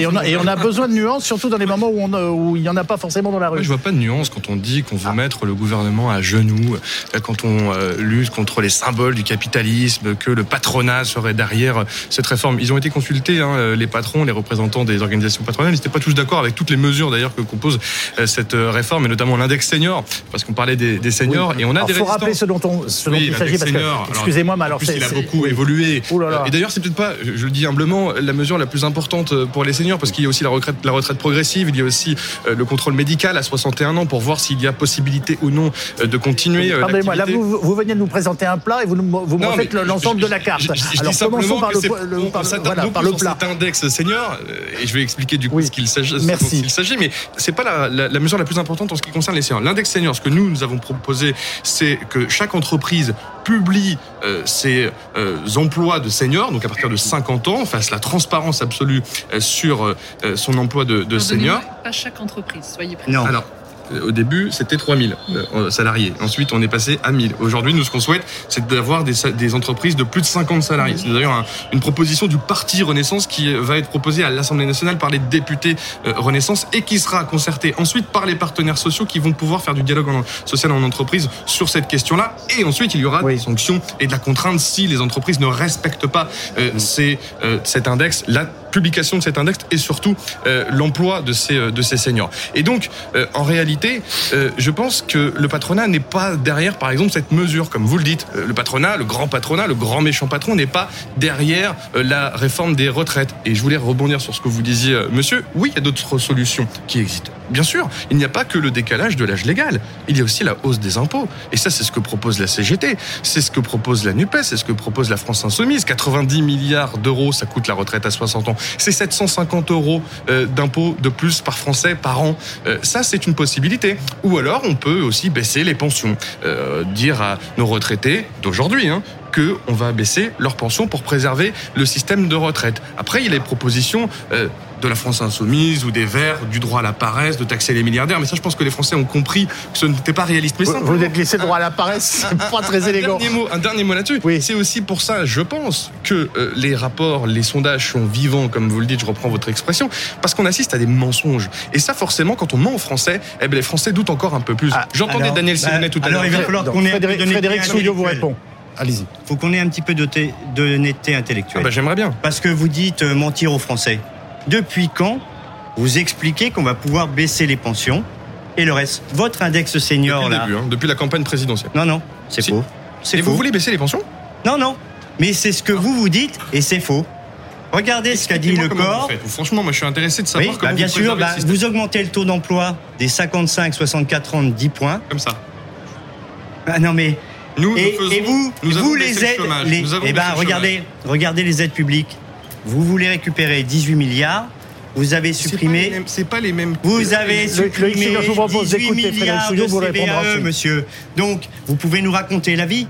et, on a, et on a besoin de nuance surtout dans les moments où, on, où il n'y en a pas forcément dans la rue. Je vois pas de nuance quand on dit qu'on veut ah. mettre le gouvernement à genoux, quand on euh, lutte contre les symboles du capitalisme, que le patronat serait derrière cette réforme. Ils ont été consultés, hein, les patrons, les représentants des organisations patronales. Ils n'étaient pas tous d'accord avec toutes les mesures d'ailleurs que compose euh, cette réforme, et notamment l'index senior, parce qu'on parlait des, des seniors oui. et on a alors, des faut rappeler ce dont, on, ce dont oui, il s'agit parce que, excusez-moi, mais alors plus, il a beaucoup évolué. Là là. Et d'ailleurs, c'est peut-être pas, je le dis humblement, la mesure la plus importante pour les seniors, parce qu'il y a aussi la retraite, la retraite progressive, il y a aussi euh, le contrôle médical à 61 ans pour voir s'il y a possibilité ou non euh, de continuer. Euh, Pardonnez-moi, là vous, vous venez de nous présenter un plat et vous, nous, vous non, faites l'ensemble de la carte. Je, je, je Alors commençons par le, le, par, voilà, par le plat. Cet index senior, et je vais expliquer du coup oui. ce qu'il s'agit, mais c'est pas la, la, la, mesure la plus importante en ce qui concerne les seniors. L'index senior, ce que nous nous avons proposé, c'est que chaque entreprise publie euh, ses euh, emplois de seniors, donc à partir de 50 ans, fasse la transparence absolue euh, sur son emploi de, de senior. Pas chaque entreprise, soyez précis. Non. Alors, au début, c'était 3000 euh, salariés. Ensuite, on est passé à 1000. Aujourd'hui, nous, ce qu'on souhaite, c'est d'avoir des, des, entreprises de plus de 50 salariés. C'est d'ailleurs une proposition du Parti Renaissance qui va être proposée à l'Assemblée nationale par les députés euh, Renaissance et qui sera concertée ensuite par les partenaires sociaux qui vont pouvoir faire du dialogue social en entreprise sur cette question-là. Et ensuite, il y aura des sanctions et de la contrainte si les entreprises ne respectent pas euh, ces, cet index. La publication de cet index et surtout l'emploi de ces, de ces seniors. Et donc, en réalité, je pense que le patronat n'est pas derrière, par exemple, cette mesure, comme vous le dites. Le patronat, le grand patronat, le grand méchant patron n'est pas derrière la réforme des retraites. Et je voulais rebondir sur ce que vous disiez, monsieur. Oui, il y a d'autres solutions qui existent. Bien sûr, il n'y a pas que le décalage de l'âge légal. Il y a aussi la hausse des impôts. Et ça, c'est ce que propose la CGT. C'est ce que propose la NUPES. C'est ce que propose la France Insoumise. 90 milliards d'euros, ça coûte la retraite à 60 ans. C'est 750 euros d'impôts de plus par Français par an. Ça, c'est une possibilité. Ou alors, on peut aussi baisser les pensions. Euh, dire à nos retraités d'aujourd'hui hein, qu'on va baisser leurs pensions pour préserver le système de retraite. Après, il y a les propositions euh, de la France insoumise ou des Verts, du droit à la paresse, de taxer les milliardaires. Mais ça, je pense que les Français ont compris que ce n'était pas réaliste. Mais vous, vous êtes glissé le droit à la paresse, (laughs) c'est pas très élégant. Un dernier mot, un dernier mot là-dessus. Oui. C'est aussi pour ça, je pense, que euh, les rapports, les sondages sont vivants, comme vous le dites, je reprends votre expression, parce qu'on assiste à des mensonges. Et ça, forcément, quand on ment en français, eh ben, les Français doutent encore un peu plus. Ah, J'entendais alors, Daniel bah, Simonet tout à alors, l'heure. il va falloir qu'on ait Frédéric, Souillot vous répond. Allez-y. faut qu'on ait un petit peu d'honnêteté- d'honnêteté Ah intellectuelle. bah, J'aimerais bien. Parce que vous dites euh, mentir aux Français. Depuis quand vous expliquez qu'on va pouvoir baisser les pensions et le reste? Votre index Depuis senior, le là. début, hein, depuis la campagne présidentielle. Non, non, c'est Si. faux. C'est Et faux. vous voulez baisser les pensions? Non, non. Mais c'est ce que vous vous dites et c'est faux. Regardez ce qu'a dit le corps. Franchement, moi, je suis intéressé de Oui, savoir bah, comment bien vous sûr, bah, vous augmentez le taux d'emploi des 55-64 ans de 10 points. Comme ça. Ah non mais Nous, et, nous faisons, et vous, nous vous les le aides, les, Nous avons eh ben, le regardez, regardez les aides publiques. Vous voulez récupérer 18 milliards, vous avez C'est pas les supprimé, C'est pas les mêmes. vous avez Le- supprimé Loïc Signor, je vous propose 18 d'écouter Frédéric milliards de vous ensuite. monsieur. Donc, vous pouvez nous raconter la vie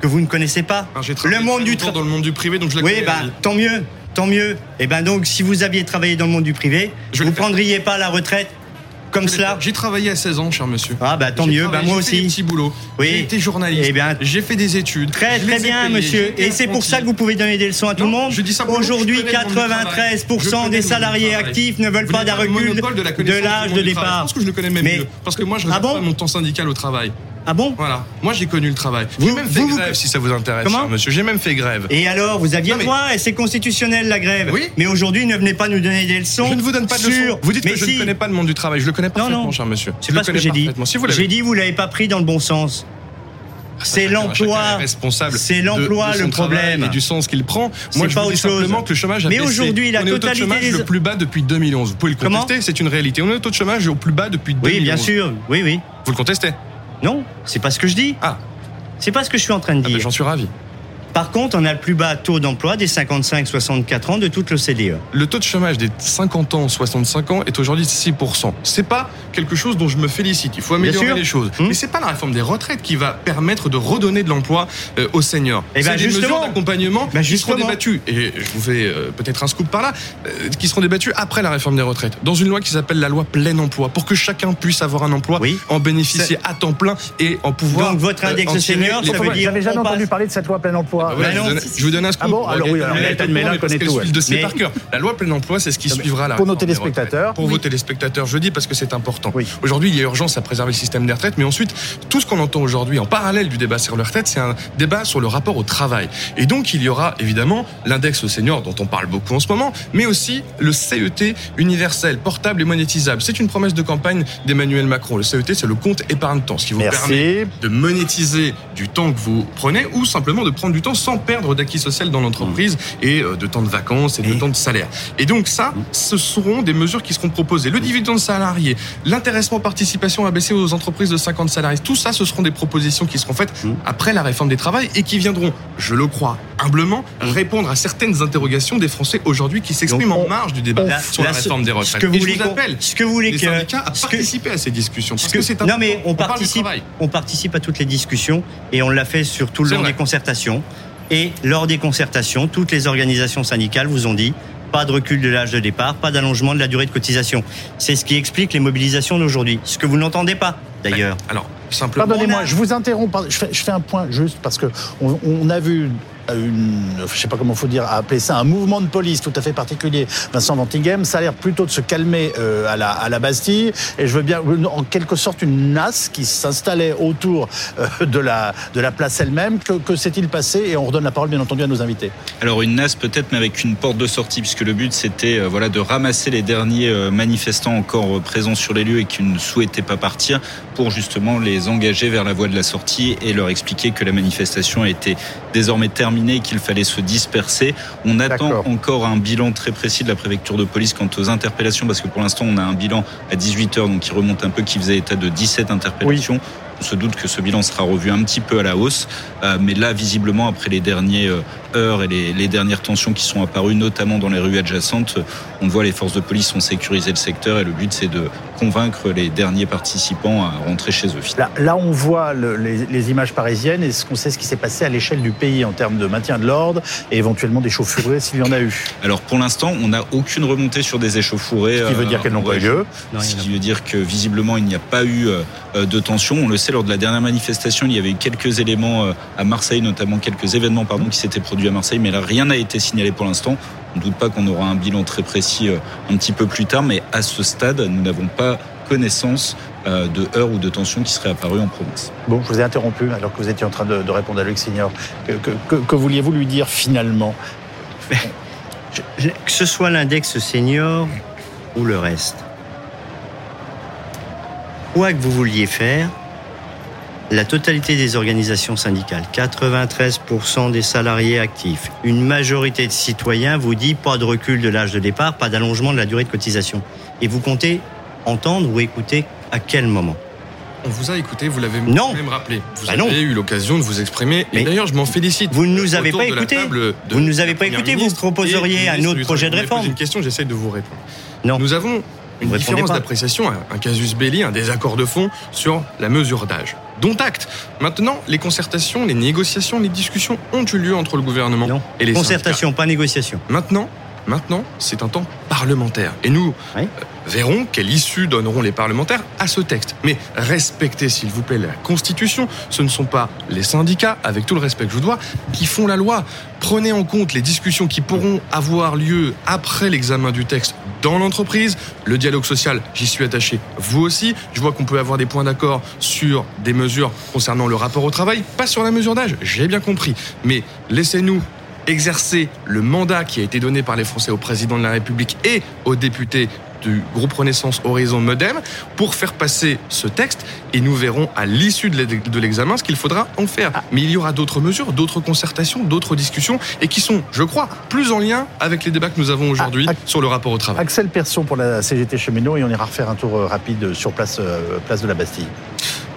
que vous ne connaissez pas. Alors, Le monde du dans le monde du privé, donc je la Oui, connais, bah, tant mieux, tant mieux. Et ben donc, si vous aviez travaillé dans le monde du privé, Je vous prendriez pas la retraite comme cela. J'ai travaillé à 16 ans, cher monsieur. Ah bah tant J'ai mieux, bah moi j'ai aussi. petits boulots. Oui. J'ai été journaliste. Eh bien, j'ai fait des études. Très très bien, monsieur. j'ai Et c'est pour ça que vous pouvez donner des leçons à tout le monde. je dis Aujourd'hui, connais le monde du travail. 93% Je connais des salariés actifs ne veulent Vous pas d'un recul de, l'âge de travail. Je départ. pense que je le connais même mieux. Parce que moi, je Ah réserve bon pas mon temps syndical au travail. Ah bon Voilà. Moi, j'ai connu le travail. Vous- J'ai même fait vous- vous- grève, si ça vous intéresse, Comment cher monsieur. J'ai même fait grève. Et alors, vous aviez Non, mais- droit, et c'est constitutionnel la grève. Oui. Mais aujourd'hui, ne venez pas nous donner des leçons. Je ne vous donne pas de sur- leçons. Vous dites Mais que je ne connais pas le monde du travail. Je le connais Non, parfaitement, non. cher monsieur. C'est pas ce que j'ai dit. Si J'ai dit, vous l'avez pas pris dans le bon sens. C'est Chacun- l'emploi. responsable C'est l'emploi le problème. et du sens qu'il prend. C'est Moi, je pas vous dis autre chose. simplement que le chômage a Mais aujourd'hui, la on est au taux de totalité chômage des- le plus bas depuis 2011. Vous pouvez le contester, c'est une réalité. On est au taux de chômage au plus bas depuis 2011. Oui, bien sûr. Oui, oui. Vous le contestez Non, c'est pas ce que je dis. Ah, C'est pas ce que je suis en train de ah ben, dire. j'en suis ravi. Par contre, on a le plus bas taux d'emploi des 55-64 ans de toute l'OCDE. Le taux de chômage des 50 ans, 65 ans est aujourd'hui de 6%. C'est pas quelque chose dont je me félicite. Il faut améliorer les choses. Hum. Mais c'est pas la réforme des retraites qui va permettre de redonner de l'emploi euh, aux seniors. Eh ben, c'est des justement. mesures d'accompagnement Ben, qui seront débattues. Et je vous fais euh, peut-être un scoop par là, euh, qui seront débattues après la réforme des retraites. Dans une loi qui s'appelle la loi plein emploi, pour que chacun puisse avoir un emploi, Oui. en bénéficier à temps plein et en pouvoir. Donc, votre index senior, ça veut dire- J'avais jamais entendu passe- parler de cette loi plein emploi. Voilà, Bah je, vous donne, si, je vous donne un scoop. Ah bon Alors oui, alors, connaît tout, le Mais- par cœur. La loi plein emploi, c'est ce qui Non, suivra la pour nos téléspectateurs. Pour Oui. vos téléspectateurs, je dis parce que c'est important. Oui. Aujourd'hui, il y a urgence à préserver le système des retraites, mais ensuite, tout ce qu'on entend aujourd'hui en parallèle du débat sur les retraites, c'est un débat sur le rapport au travail. Et donc, il y aura évidemment l'index senior dont on parle beaucoup en ce moment, mais aussi le CET universel, portable et monétisable. C'est une promesse de campagne d'Emmanuel Macron. Le CET, c'est le compte épargne-temps, ce qui vous permet de monétiser du temps que vous prenez ou simplement de prendre du temps sans perdre d'acquis social dans l'entreprise et euh, de temps de vacances et de Et- temps de salaire. Et donc ça, ce seront des mesures qui seront proposées. Le dividende salarié, l'intéressement participation abaissé aux entreprises de 50 salariés, tout ça, ce seront des propositions qui seront faites après la réforme des travails et qui viendront, je le crois, humblement, répondre à certaines interrogations des Français aujourd'hui qui s'expriment en on- marge du débat La- sur la la- réforme des Ce retraites. que vous voulez vous qu'on- appelle ce que vous voulez les syndicats à ce participer à ces discussions. ce Parce que- c'est non mais on, du participe, on participe à toutes les discussions et on l'a fait sur tout le long des concertations. Et lors des concertations, toutes les organisations syndicales vous ont dit pas de recul de l'âge de départ, pas d'allongement de la durée de cotisation. C'est ce qui explique les mobilisations d'aujourd'hui. Ce que vous n'entendez pas, d'ailleurs. Alors, simplement. Pardonnez-moi, je vous interromps. Je fais, je fais un point juste parce que on, on a vu une, je sais pas comment faut dire, appeler ça un mouvement de police tout à fait particulier. Vincent Ventigem, ça a l'air plutôt de se calmer euh, à, la, à Bastille. Et je veux bien, en quelque sorte, une nasse qui s'installait autour euh, de, la, place elle-même. Que, s'est-il passé? Et on redonne la parole, bien entendu, à nos invités. Alors une nasse peut-être, mais avec une porte de sortie, puisque le but c'était euh, voilà de ramasser les derniers manifestants encore présents sur les lieux et qui ne souhaitaient pas partir, pour justement les engager vers la voie de la sortie et leur expliquer que la manifestation était désormais terminée et qu'il fallait se disperser. On attend encore un bilan très précis de la préfecture de police quant aux interpellations, parce que pour l'instant on a un bilan à 18 h donc qui remonte un peu, qui faisait état de 17 interpellations. Oui. On se doute que ce bilan sera revu un petit peu à la hausse, euh, mais là, visiblement, après les dernières heures et les, les, dernières tensions qui sont apparues, notamment dans les rues adjacentes, on voit les forces de police ont sécurisé le secteur et le but, c'est de convaincre les derniers participants à rentrer chez eux. Là, là on voit le, les, les, images parisiennes et ce qu'on sait ce qui s'est passé à l'échelle du pays en termes de maintien de l'ordre et éventuellement des chauffourées s'il y en a eu. Alors pour l'instant, on n'a aucune remontée sur des échauffourées. Ce qui veut dire qu'elles n'ont pas eu lieu. Ce qui veut dire que visiblement il n'y a pas eu de tension. On le sait lors de la dernière manifestation, il y avait eu quelques éléments à Marseille, notamment quelques événements pardon, qui s'étaient produits à Marseille, mais là rien n'a été signalé pour l'instant. On ne doute pas qu'on aura un bilan très précis un petit peu plus tard, mais à ce stade, nous n'avons pas connaissance de heurts ou de tensions qui seraient apparues en province. Bon, je vous ai interrompu alors que vous étiez en train de, de répondre à Luc Signor. Que, que, que, que vouliez-vous lui dire finalement? (laughs) Que ce soit l'index senior ou le reste, quoi que vous vouliez faire, la totalité des organisations syndicales, 93% des salariés actifs, une majorité de citoyens vous dit pas de recul de l'âge de départ, pas d'allongement de la durée de cotisation. Et vous comptez entendre ou écouter à quel moment? On vous a écouté, vous l'avez même rappelé. Vous bah avez non. eu l'occasion de vous exprimer. Et d'ailleurs, je m'en félicite. Vous ne nous avez pas écouté. Vous ne nous avez pas écouté. Vous proposeriez un autre projet de réforme. une question, j'essaie de vous répondre. Non. Nous avons une Vous différence d'appréciation, un casus belli, un désaccord de fond sur la mesure d'âge. Dont acte. Maintenant, les concertations, les négociations, les discussions ont eu lieu entre le gouvernement non. et les Concertation, syndicats. pas négociation. Maintenant, maintenant, c'est un temps parlementaire. Et nous oui. euh, verrons quelle issue donneront les parlementaires à ce texte. Mais respectez, s'il vous plaît, la Constitution. Ce ne sont pas les syndicats, avec tout le respect que je vous dois, qui font la loi. Prenez en compte les discussions qui pourront avoir lieu après l'examen du texte dans l'entreprise. Le dialogue social, j'y suis attaché. Vous aussi. Je vois qu'on peut avoir des points d'accord sur des mesures concernant le rapport au travail, pas sur la mesure d'âge. J'ai bien compris. Mais laissez-nous exercer le mandat qui a été donné par les Français au président de la République et aux députés du groupe Renaissance Horizon Modem pour faire passer ce texte et nous verrons à l'issue de l'examen ce qu'il faudra en faire. Mais il y aura d'autres mesures, d'autres concertations, d'autres discussions et qui sont, je crois, plus en lien avec les débats que nous avons aujourd'hui Ah, sur le rapport au travail. Axel Persson pour la CGT Cheminot et on ira refaire un tour euh, rapide sur place, euh, place de la Bastille.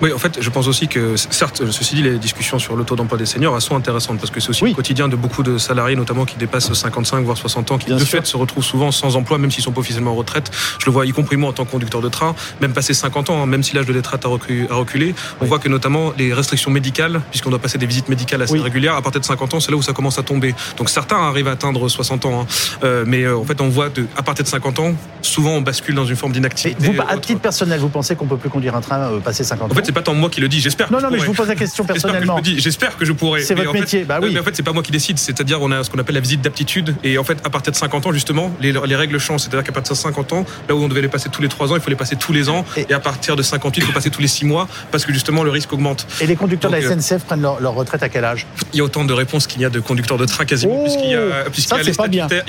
Oui, en fait, je pense aussi que, certes, ceci dit, les discussions sur le taux d'emploi des seniors elles sont intéressantes parce que c'est aussi Oui. le quotidien de beaucoup de salariés, notamment qui dépassent 55 voire 60 ans, qui Bien de sûr. fait se retrouvent souvent sans emploi, même s'ils sont pas officiellement en retraite. Je le vois, y compris moi en tant que conducteur de train, même passé 50 ans, hein, même si l'âge de retraite a recu- a reculé, on voit que notamment les restrictions médicales, puisqu'on doit passer des visites médicales assez Oui. régulières, à partir de 50 ans, c'est là où ça commence à tomber. Donc certains arrivent à atteindre 60 ans, hein. Euh, mais euh, en fait, on voit de, à partir de 50 ans, souvent on bascule dans une forme d'inactivité. vous, à titre personnel, vous pensez qu'on peut plus conduire un train euh, passé 50 ans? fait, c'est pas tant moi qui le dis, j'espère. Non, que non, mais je pourrais. vous pose la question (laughs) je personnellement. J'espère que je pourrais. C'est Mais votre en fait- métier, bah oui. Mais en fait, c'est pas moi qui décide. C'est-à-dire, on a ce qu'on appelle la visite d'aptitude. Et en fait, à partir de 50 ans, justement, les, les règles changent. C'est-à-dire qu'à partir de 50 ans, là où on devait les passer tous les 3 ans, il faut les passer tous les ans. Et- Et, à partir de 58, il faut passer tous les 6 mois parce que justement, le risque augmente. Et les conducteurs Donc, de euh, la SNCF prennent leur, leur retraite à quel âge? Il y a autant de réponses qu'il y a de conducteurs de train quasiment. Oh puisqu'il y Ça, y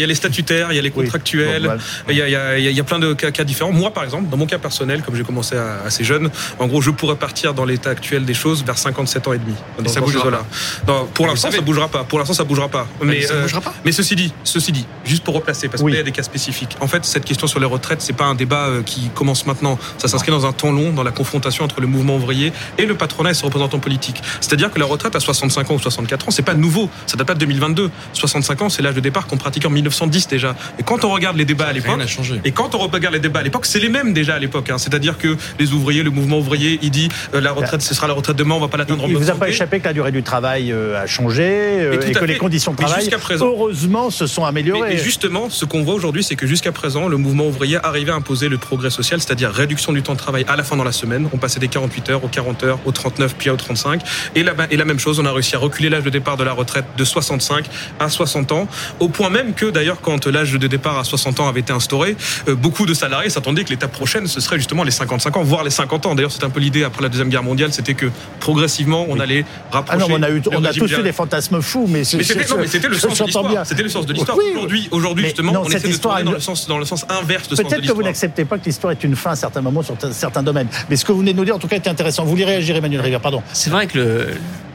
y a les statutaires, il y a les contractuels. Il y, a, il, y a, il y a plein de cas, cas différents. Moi, par exemple, dans mon cas personnel, comme j'ai commencé assez jeune, en gros, je pourrais partir dans l'état actuel des choses vers 57 ans et demi. Dans, ça bougera eaux-là. Non, pour l'instant, ça bougera pas. Pour l'instant, ça bougera pas. Mais, ça euh, bougera pas. mais ceci dit, ceci dit, juste pour replacer, parce Oui. qu'il y a des cas spécifiques. En fait, cette question sur les retraites, c'est pas un débat euh, qui commence maintenant. Ça s'inscrit dans un temps long, dans la confrontation entre le mouvement ouvrier et le patronat et ses représentants politiques. C'est-à-dire que la retraite à 65 ans ou 64 ans, c'est pas nouveau. Ça date pas de 2022. 65 ans, c'est l'âge de départ qu'on pratique en 1910 déjà. Et quand on regarde les débats à l'époque, Rien n'a changé. et quand on regarde les débats à l'époque, c'est les mêmes déjà à l'époque. hein. C'est-à-dire que les ouvriers, le mouvement ouvrier, il dit la retraite, ce sera la retraite demain, on va pas l'atteindre en Il vous a pas échappé que la durée du travail euh, a changé euh, et que fait. les conditions de travail, présent- heureusement, se sont améliorées. mais justement, ce qu'on voit aujourd'hui, c'est que jusqu'à présent, le mouvement ouvrier arrivait à imposer le progrès social, c'est-à-dire réduction du temps de travail à la fin dans la semaine. On passait des 48 heures aux 40 heures, aux 39 puis aux 35. Et la, et la même chose, on a réussi à reculer l'âge de départ de la retraite de 65 à 60 ans, au point même que d'ailleurs, quand l'âge de départ à 60 ans avait été instauré, euh, beaucoup de salariés s'attendaient que l'étape prochaine, ce serait justement les 55 ans, voire les 50 ans. D'ailleurs, c'est un peu l'idée après la Deuxième Guerre mondiale, c'était que progressivement, on allait Ah rapprocher. non, mais on a, eu, on a tous eu des fantasmes fous, mais, c'était, non, le sens de l'histoire. C'était le sens de l'histoire. Oui. Aujourd'hui, justement, non, on cette essaie de histoire, tourner dans le sens, dans le sens inverse de Peut-être que vous n'acceptez pas que l'histoire est une fin à certains moments sur certains domaines. Mais ce que vous venez de nous dire, en tout cas, est intéressant. Vous voulez réagir, Emmanuel Rivière, pardon. C'est vrai que le-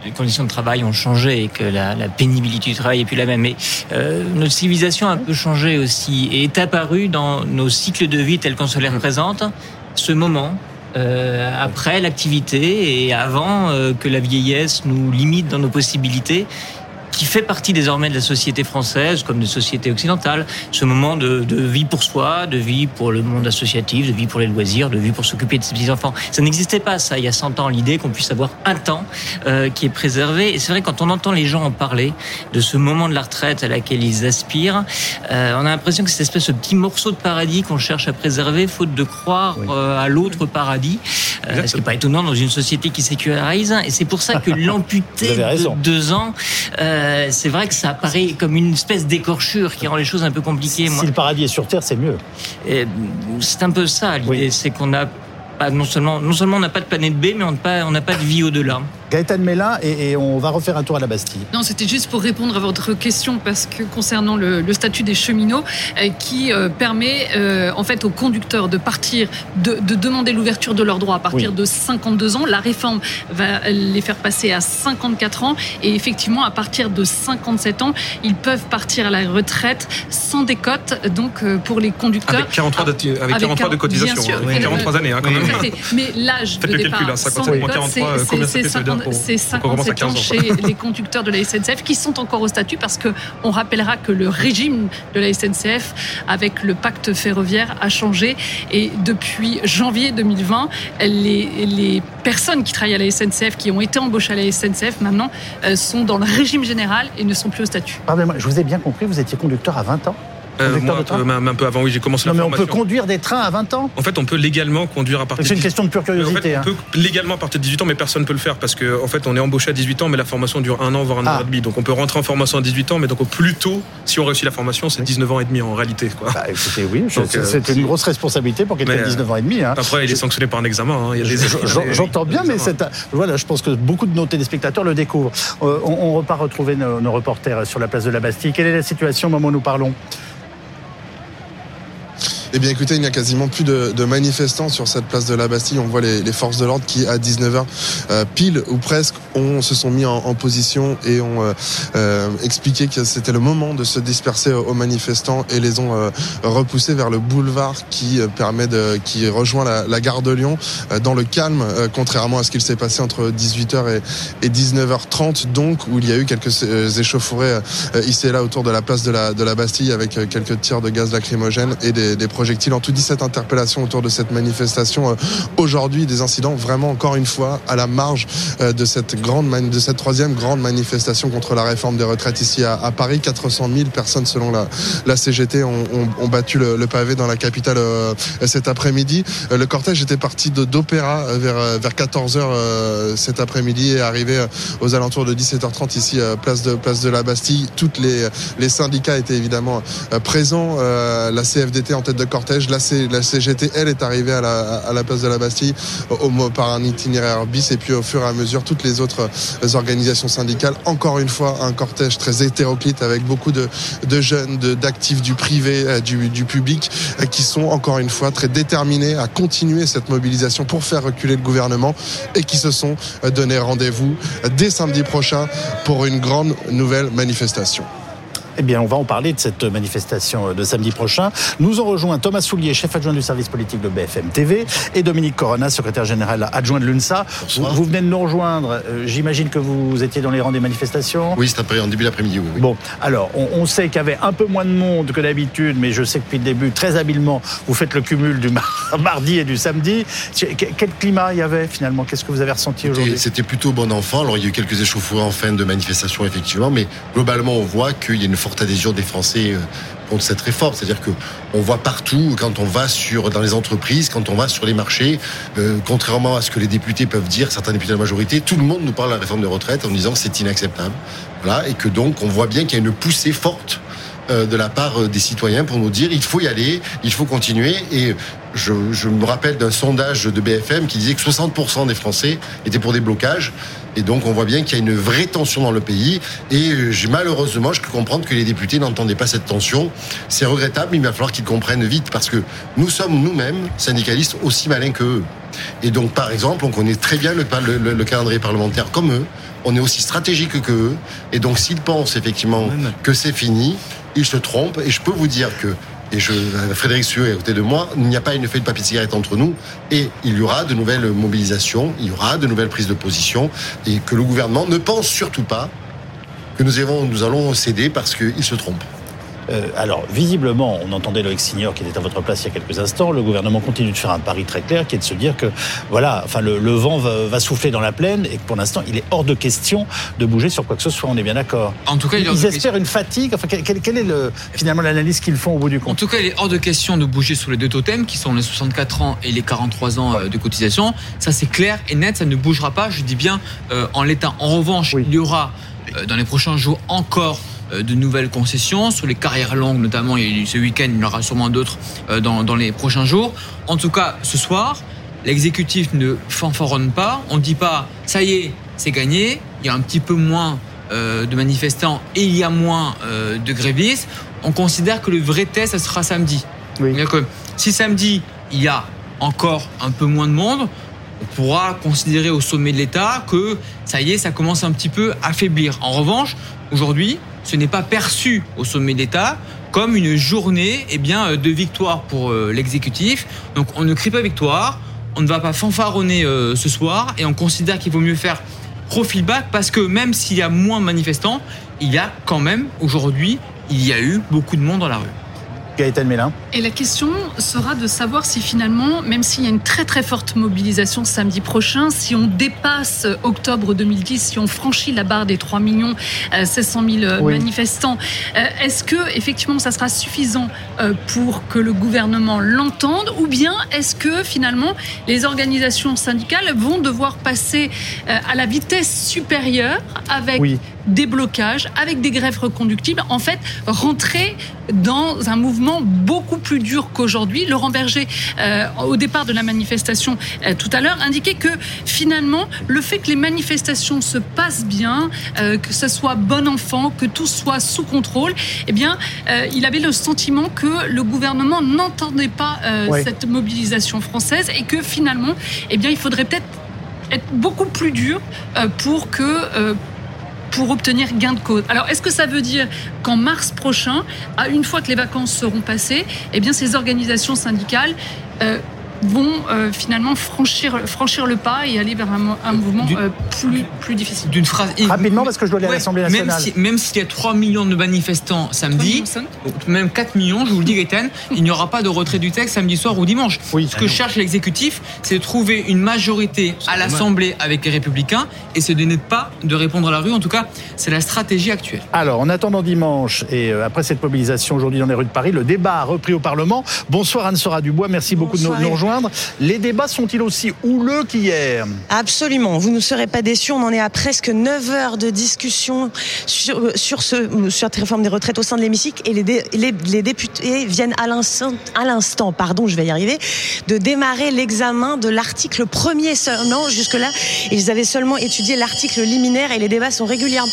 les conditions de travail ont changé et que la, la pénibilité du travail est plus la même. Mais euh, notre civilisation a un peu changé aussi et est apparue dans nos cycles de vie tels qu'on se les représente. Ce moment. Euh, après l'activité et avant euh, que la vieillesse nous limite dans nos possibilités, qui fait partie désormais de la société française comme de société occidentale, ce moment de, de vie pour soi, de vie pour le monde associatif, de vie pour les loisirs, de vie pour s'occuper de ses petits-enfants. Ça n'existait pas, ça, il y a 100 ans, l'idée qu'on puisse avoir un temps euh, qui est préservé. Et c'est vrai, quand on entend les gens en parler de ce moment de la retraite à laquelle ils aspirent, euh, on a l'impression que c'est cette espèce de petit morceau de paradis qu'on cherche à préserver, faute de croire euh, à l'autre paradis, euh, ce qui n'est pas étonnant dans une société qui sécularise. Et c'est pour ça que (laughs) l'amputé de deux ans, euh, c'est vrai que ça apparaît comme une espèce d'écorchure qui rend les choses un peu compliquées. Moi, Si le paradis est sur Terre, c'est mieux. et, c'est un peu ça l'idée, Oui. c'est qu'on n'a pas non seulement non seulement on n'a pas de planète B, mais on n'a pas on n'a pas de vie au-delà. Gaëtan Mélin, et, et on va refaire un tour à la Bastille. Non, c'était juste pour répondre à votre question parce que concernant le, le statut des cheminots euh, qui euh, permet euh, en fait aux conducteurs de partir, de, de demander l'ouverture de leurs droits à partir Oui. de 52 ans. La réforme va les faire passer à 54 ans et effectivement à partir de 57 ans, ils peuvent partir à la retraite sans décote. Donc euh, pour les conducteurs. Avec 43 de, avec Avec 43 de bien cotisation. sûr. hein. Oui. 43 années, hein, quand même. Mais l'âge de le départ hein, sans 55, décote, 43, c'est- combien c'est ça fait, ça veut dire 50 pour- c'est pour commencer à 57 ans 15 ans. chez les conducteurs de la SNCF qui sont encore au statut parce que on rappellera que le régime de la SNCF avec le pacte ferroviaire a changé et depuis janvier 2020, les, les personnes qui travaillent à la SNCF, qui ont été embauchées à la SNCF maintenant, euh, sont dans le régime général et ne sont plus au statut. Pardonnez-moi, je vous ai bien compris, vous étiez conducteur à 20 ans Euh, moi, train un peu, même un peu avant, oui, j'ai commencé Non, la mais on peut conduire des trains à 20 ans En fait, on peut légalement conduire à partir C'est une question de pure En fait, curiosité. on hein. peut légalement à partir de 18 ans, mais personne ne peut le faire parce que en fait, on est embauché à 18 ans, mais la formation dure un an, voire un Ah. an et demi. Donc, on peut rentrer en formation à 18 ans, mais donc au plus tôt, si on réussit la formation, c'est 19 ans et demi en réalité. Quoi. Bah, écoutez, oui, Donc, euh, c'est une grosse responsabilité pour quelqu'un de euh, 19 ans et demi. hein. Après, il est sanctionné par un examen. hein. J'entends bien, mais c'est voilà, je pense que beaucoup de nos téléspectateurs le découvrent. Euh, on, repart retrouver nos, nos reporters sur la place de la Bastille. Quelle est la situation au moment où nous parlons? Eh bien écoutez, il n'y a quasiment plus de, de manifestants sur cette place de la Bastille. On voit les, les forces de l'ordre qui, à 19h euh, pile ou presque, ont, se sont mis en, en position et ont euh, euh, expliqué que c'était le moment de se disperser aux, manifestants et les ont euh, repoussés vers le boulevard qui permet de, qui rejoint la, la gare de Lyon dans le calme, contrairement à ce qu'il s'est passé entre 18h et, et 19h30, donc où il y a eu quelques échauffourées ici et là autour de la place de la, de la Bastille avec quelques tirs de gaz lacrymogène et des, des projectiles. En tout 17 interpellations autour de cette manifestation. Euh, Aujourd'hui, des incidents vraiment encore une fois à la marge euh, de cette grande de cette troisième grande manifestation contre la réforme des retraites ici à, à Paris. 400 000 personnes selon la, la CGT ont, ont- ont battu le, le pavé dans la capitale euh, cet après-midi. Euh, le cortège était parti d'Opéra euh, vers euh, vers 14 h cet après-midi et arrivé euh, aux alentours de 17h30 ici euh, place de place de la Bastille. Toutes les les syndicats étaient évidemment euh, présents. Euh, la CFDT en tête de la, CGT elle est arrivée à la place de la Bastille par un itinéraire bis et puis au fur et à mesure toutes les autres euh, organisations syndicales. Encore une fois un cortège très hétéroclite avec beaucoup de jeunes, d'actifs du privé, euh, du du public euh, qui sont encore une fois très déterminés à continuer cette mobilisation pour faire reculer le gouvernement et qui se sont donné rendez-vous dès samedi prochain pour une grande nouvelle manifestation. Eh bien, on va en parler de cette manifestation de samedi prochain. Nous en rejoint Thomas Soulier, chef adjoint du service politique de BFM TV, et Dominique Corona, secrétaire général adjoint de l'UNSA. Vous, venez de nous rejoindre. Euh, j'imagine que vous étiez dans les rangs des manifestations. Oui, c'est en début d'après-midi. Oui, Bon, alors, on, sait qu'il y avait un peu moins de monde que d'habitude, mais je sais que depuis le début, très habilement, vous faites le cumul du (laughs) mardi et du samedi. Quel climat il y avait finalement? Qu'est-ce que vous avez ressenti aujourd'hui? C'était plutôt bon enfant. Alors, il y a eu quelques échauffourées en fin de manifestation, effectivement, mais globalement, on voit qu'il y a une forte adhésion des Français euh, contre cette réforme. C'est-à-dire que on voit partout quand on va sur dans les entreprises, quand on va sur les marchés, euh, contrairement à ce que les députés peuvent dire, certains députés de la majorité, tout le monde nous parle de la réforme de retraite en disant que c'est inacceptable. Voilà, et que donc on voit bien qu'il y a une poussée forte euh, de la part des citoyens pour nous dire il faut y aller, il faut continuer. Et je me rappelle d'un sondage de BFM qui disait que 60% des Français étaient pour des blocages. Et donc on voit bien qu'il y a une vraie tension dans le pays. Et euh, malheureusement, je peux comprendre que les députés n'entendaient pas cette tension. C'est regrettable, mais il va falloir qu'ils comprennent vite parce que nous sommes nous-mêmes, syndicalistes, aussi malins qu'eux. Et donc par exemple, on connaît très bien le, le, le calendrier parlementaire comme eux. On est aussi stratégique que eux. Et donc s'ils pensent effectivement que c'est fini, ils se trompent. Et je peux vous dire que et je, Frédéric Sueux est à côté de moi, il n'y a pas une feuille de papier cigarette entre nous, et il y aura de nouvelles mobilisations, il y aura de nouvelles prises de position, et que le gouvernement ne pense surtout pas que nous, nous allons céder parce qu'il se trompe. Euh, alors, visiblement, on entendait Loïc Signor qui était à votre place il y a quelques instants. Le gouvernement continue de faire un pari très clair qui est de se dire que, voilà, enfin, le, vent va, souffler dans la plaine et que pour l'instant, il est hors de question de bouger sur quoi que ce soit. On est bien d'accord. En tout cas, ils espèrent une fatigue. Enfin, quelle, est le, finalement l'analyse qu'ils font au bout du compte En tout cas, il est hors de question de bouger sur les deux totems qui sont les 64 ans et les 43 ans euh, de cotisation. Ça, c'est clair et net. Ça ne bougera pas. Je dis bien euh, en l'état. En revanche, il y aura dans les prochains jours encore de nouvelles concessions sur les carrières longues, notamment ce week-end, il y en aura sûrement d'autres euh, dans, les prochains jours. En tout cas, ce soir, l'exécutif ne fanfaronne pas. On ne dit pas ça y est, c'est gagné. Il y a un petit peu moins euh, de manifestants et il y a moins de grévistes. On considère que le vrai test, ça sera samedi. si samedi, il y a encore un peu moins de monde, on pourra considérer au sommet de l'État que ça y est, ça commence un petit peu à faiblir. En revanche, aujourd'hui, ce n'est pas perçu au sommet d'État comme une journée eh bien, de victoire pour euh, l'exécutif. Donc on ne crie pas victoire, on ne va pas fanfaronner euh, ce soir et on considère qu'il vaut mieux faire profil back parce que même s'il y a moins de manifestants, il y a quand même aujourd'hui, il y a eu beaucoup de monde dans la rue. Et la question sera de savoir si finalement, même s'il y a une très très forte mobilisation samedi prochain, si on dépasse octobre 2010, si on franchit la barre des 3 millions 700 euh, 000 manifestants, euh, est-ce que effectivement ça sera suffisant euh, pour que le gouvernement l'entende ou bien est-ce que finalement les organisations syndicales vont devoir passer à la vitesse supérieure avec des blocages, avec des grèves reconductibles, en fait, rentrer dans un mouvement beaucoup plus dur qu'aujourd'hui. Laurent Berger, euh, au départ de la manifestation euh, tout à l'heure, indiquait que finalement, le fait que les manifestations se passent bien, euh, que ce soit bon enfant, que tout soit sous contrôle, eh bien, il avait le sentiment que le gouvernement n'entendait pas cette mobilisation française et que finalement, eh bien, il faudrait peut-être être beaucoup plus dur pour que pour obtenir gain de cause. Alors, est-ce que ça veut dire qu'en mars prochain, une fois que les vacances seront passées, eh bien, ces organisations syndicales euh, vont euh, finalement franchir, franchir le pas et aller vers un, mouvement euh, plus, plus difficile. D'une phrase. Rapidement, parce que je dois aller à l'Assemblée nationale. Même s'il y a 3 millions de manifestants samedi, même 4 millions, je vous le dis, Gaëtan, (laughs) il n'y aura pas de retrait du texte samedi soir ou dimanche. Oui, Ce que cherche l'exécutif, c'est de trouver une majorité à l'Assemblée avec les Républicains et c'est de ne pas de répondre à la rue. En tout cas, c'est la stratégie actuelle. Alors, en attendant dimanche et euh, après cette mobilisation aujourd'hui dans les rues de Paris, le débat a repris au Parlement. Bonsoir Anne-Sora Dubois, merci beaucoup de nous rejoindre. Les débats sont-ils aussi houleux qu'hier Absolument. Vous ne serez pas déçus. On en est à presque 9 heures de discussion sur, sur, ce, sur cette réforme des retraites au sein de l'hémicycle et les, députés viennent à l'instant, pardon, je vais y arriver, de démarrer l'examen de l'article premier seulement. Jusque-là, ils avaient seulement étudié l'article liminaire et les débats sont régulièrement,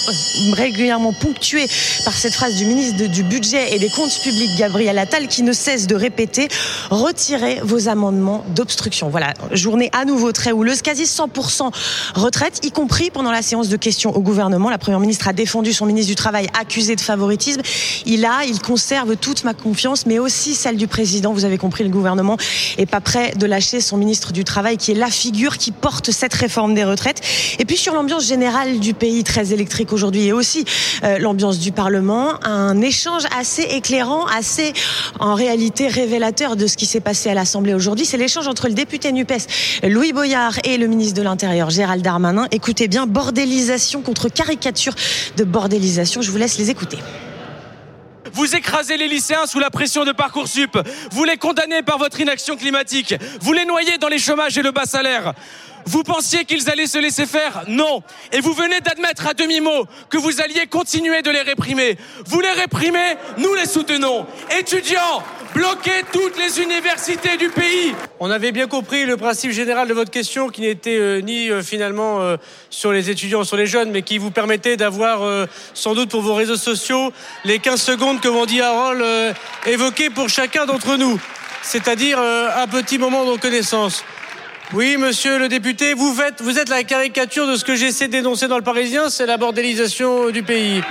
régulièrement ponctués par cette phrase du ministre du Budget et des Comptes publics, Gabriel Attal, qui ne cesse de répéter retirez vos amendements d'obstruction. Voilà, journée à nouveau très houleuse, quasi 100% retraite, y compris pendant la séance de questions au gouvernement. La Première ministre a défendu son ministre du Travail accusé de favoritisme. Il a, il conserve toute ma confiance, mais aussi celle du président. Vous avez compris, le gouvernement est pas prêt de lâcher son ministre du Travail, qui est la figure qui porte cette réforme des retraites. Et puis sur l'ambiance générale du pays, très électrique aujourd'hui, et aussi euh, l'ambiance du Parlement, un échange assez éclairant, assez en réalité révélateur de ce qui s'est passé à l'Assemblée aujourd'hui. L'échange entre le député NUPES Louis Boyard et le ministre de l'Intérieur Gérald Darmanin. Écoutez bien, bordélisation contre caricature de bordélisation. Je vous laisse les écouter. Vous écrasez les lycéens sous la pression de Parcoursup. Vous les condamnez par votre inaction climatique. Vous les noyez dans les chômages et le bas salaire. Vous pensiez qu'ils allaient se laisser faire Non. Et vous venez d'admettre à demi-mot que vous alliez continuer de les réprimer. Vous les réprimez, nous les soutenons. Étudiants, bloquez toutes les universités du pays. On avait bien compris le principe général de votre question qui n'était euh, ni euh, finalement euh, sur les étudiants, sur les jeunes, mais qui vous permettait d'avoir sans doute pour vos réseaux sociaux les 15 secondes que dit Harold évoquées pour chacun d'entre nous. C'est-à-dire un petit moment de reconnaissance. Oui, monsieur le député, vous, faites, vous êtes la caricature de ce que j'essaie dénoncer dans le Parisien, c'est la bordélisation du pays.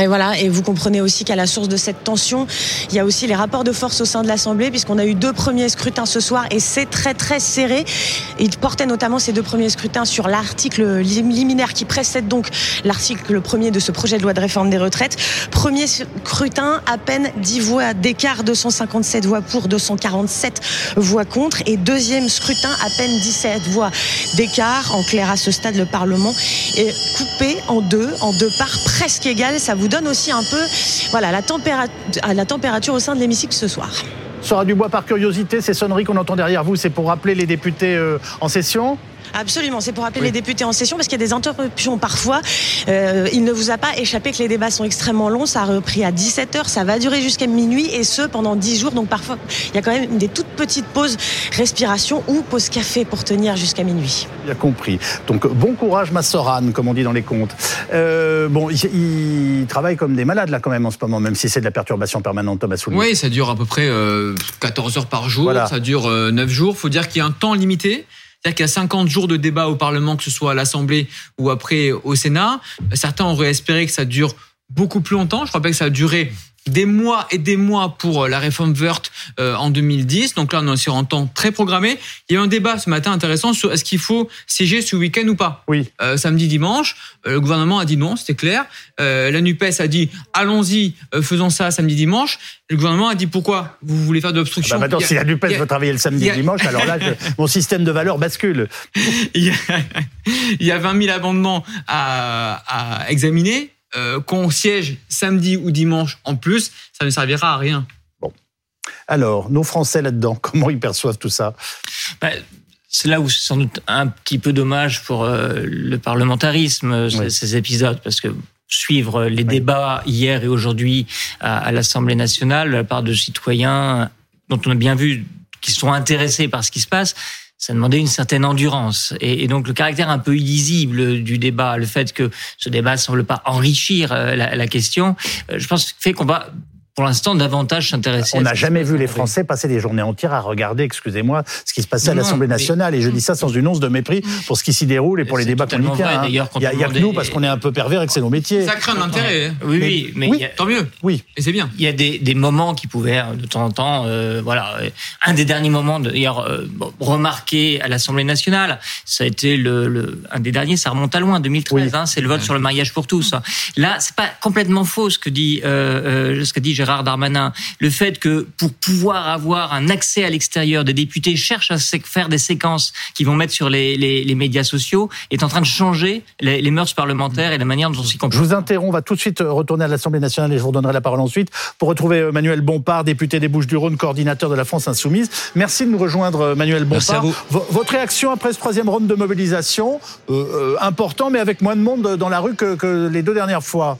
Et voilà, et vous comprenez aussi qu'à la source de cette tension, il y a aussi les rapports de force au sein de l'Assemblée, puisqu'on a eu deux premiers scrutins ce soir, et c'est très très serré. Il portait notamment ces deux premiers scrutins sur l'article liminaire qui précède donc l'article premier de ce projet de loi de réforme des retraites. Premier scrutin, à peine 10 voix d'écart, 257 voix pour, 247 voix contre, et deuxième scrutin, à peine 17 voix d'écart. En clair, à ce stade, le Parlement est coupé en deux, en deux parts presque égales. Ça vous vous donne aussi un peu voilà, la, température, au sein de l'hémicycle ce soir. Sera du bois par curiosité, ces sonneries qu'on entend derrière vous, c'est pour rappeler les députés euh, en session Absolument, c'est pour appeler les députés en session parce qu'il y a des interruptions parfois. Euh, il ne vous a pas échappé que les débats sont extrêmement longs. Ça a repris à 17h, ça va durer jusqu'à minuit et ce pendant 10 jours. Donc parfois, il y a quand même des toutes petites pauses respiration ou pause café pour tenir jusqu'à minuit. Bien compris. Donc bon courage, Massoran, comme on dit dans les contes. Euh, bon, ils travaillent comme des malades là quand même en ce moment, même si c'est de la perturbation permanente, Thomas Soulier. Oui, ça dure à peu près 14 euh, heures par jour. Ça dure 9 jours. Faut dire qu'il y a un temps limité. C'est-à-dire qu'il y a 50 jours de débat au Parlement, que ce soit à l'Assemblée ou après au Sénat. Certains auraient espéré que ça dure beaucoup plus longtemps. Je crois pas que ça a duré des mois et des mois pour euh, la réforme verte euh, en 2010. Donc là, on est sur un temps très programmé. Il y a eu un débat ce matin intéressant sur est-ce qu'il faut siéger ce week-end ou pas. Oui. Euh, samedi, dimanche, le gouvernement a dit non, c'était clair. la Nupes a dit allons-y, faisons ça samedi, dimanche. Le gouvernement a dit pourquoi vous voulez faire de l'obstruction. Ah bah maintenant, si la Nupes veut travailler le samedi, dimanche, alors là, (laughs) mon système de valeurs bascule. il, y a, il y a 20 000 amendements à, à examiner euh, qu'on siège samedi ou dimanche en plus, ça ne servira à rien. Bon. Alors, nos Français là-dedans, (laughs) comment ils perçoivent tout ça? Bah, c'est là où c'est sans doute un petit peu dommage pour euh, le parlementarisme, ces, épisodes, parce que suivre les débats hier et aujourd'hui à, à l'Assemblée nationale, de la part de citoyens dont on a bien vu qu'ils sont intéressés par ce qui se passe, ça demandait une certaine endurance. Et, donc le caractère un peu illisible du débat, le fait que ce débat semble pas enrichir euh, la, la question, euh, je pense fait qu'on va pour l'instant davantage s'intéresser. On n'a jamais vu les Français passer des journées entières à regarder, excusez-moi, ce qui se passait à l'Assemblée nationale. Et je dis ça sans une once de mépris pour ce qui s'y déroule et pour les débats qu'on y tient. Hein. Il n'y a, que nous parce qu'on est un peu pervers et que c'est nos métiers. Ça crée l'intérêt. Hein. Oui, oui, mais tant mieux. Oui, et c'est bien. Il y a des, des, moments qui pouvaient de temps en temps, euh, voilà, un des derniers moments d'ailleurs euh, remarqué à l'Assemblée nationale, ça a été le, le, un des derniers, ça remonte à loin, 2013. Hein, c'est le vote sur le mariage pour tous. Là, c'est pas complètement faux ce que dit euh, euh ce que dit Gérard Darmanin le fait que pour pouvoir avoir un accès à l'extérieur, des députés cherchent à faire des séquences qui vont mettre sur les, les, les médias sociaux, est en train de changer les, les mœurs parlementaires et la manière dont on s'y comporte. Je vous interromps, on va tout de suite retourner à l'Assemblée nationale et je vous redonnerai la parole ensuite pour retrouver euh, Manuel Bompard, député des Bouches-du-Rhône, coordinateur de la France Insoumise. Merci de nous rejoindre, euh, Manuel Bompard. Votre réaction après ce troisième round de mobilisation, euh, euh, important, mais avec moins de monde dans la rue que, que les deux dernières fois?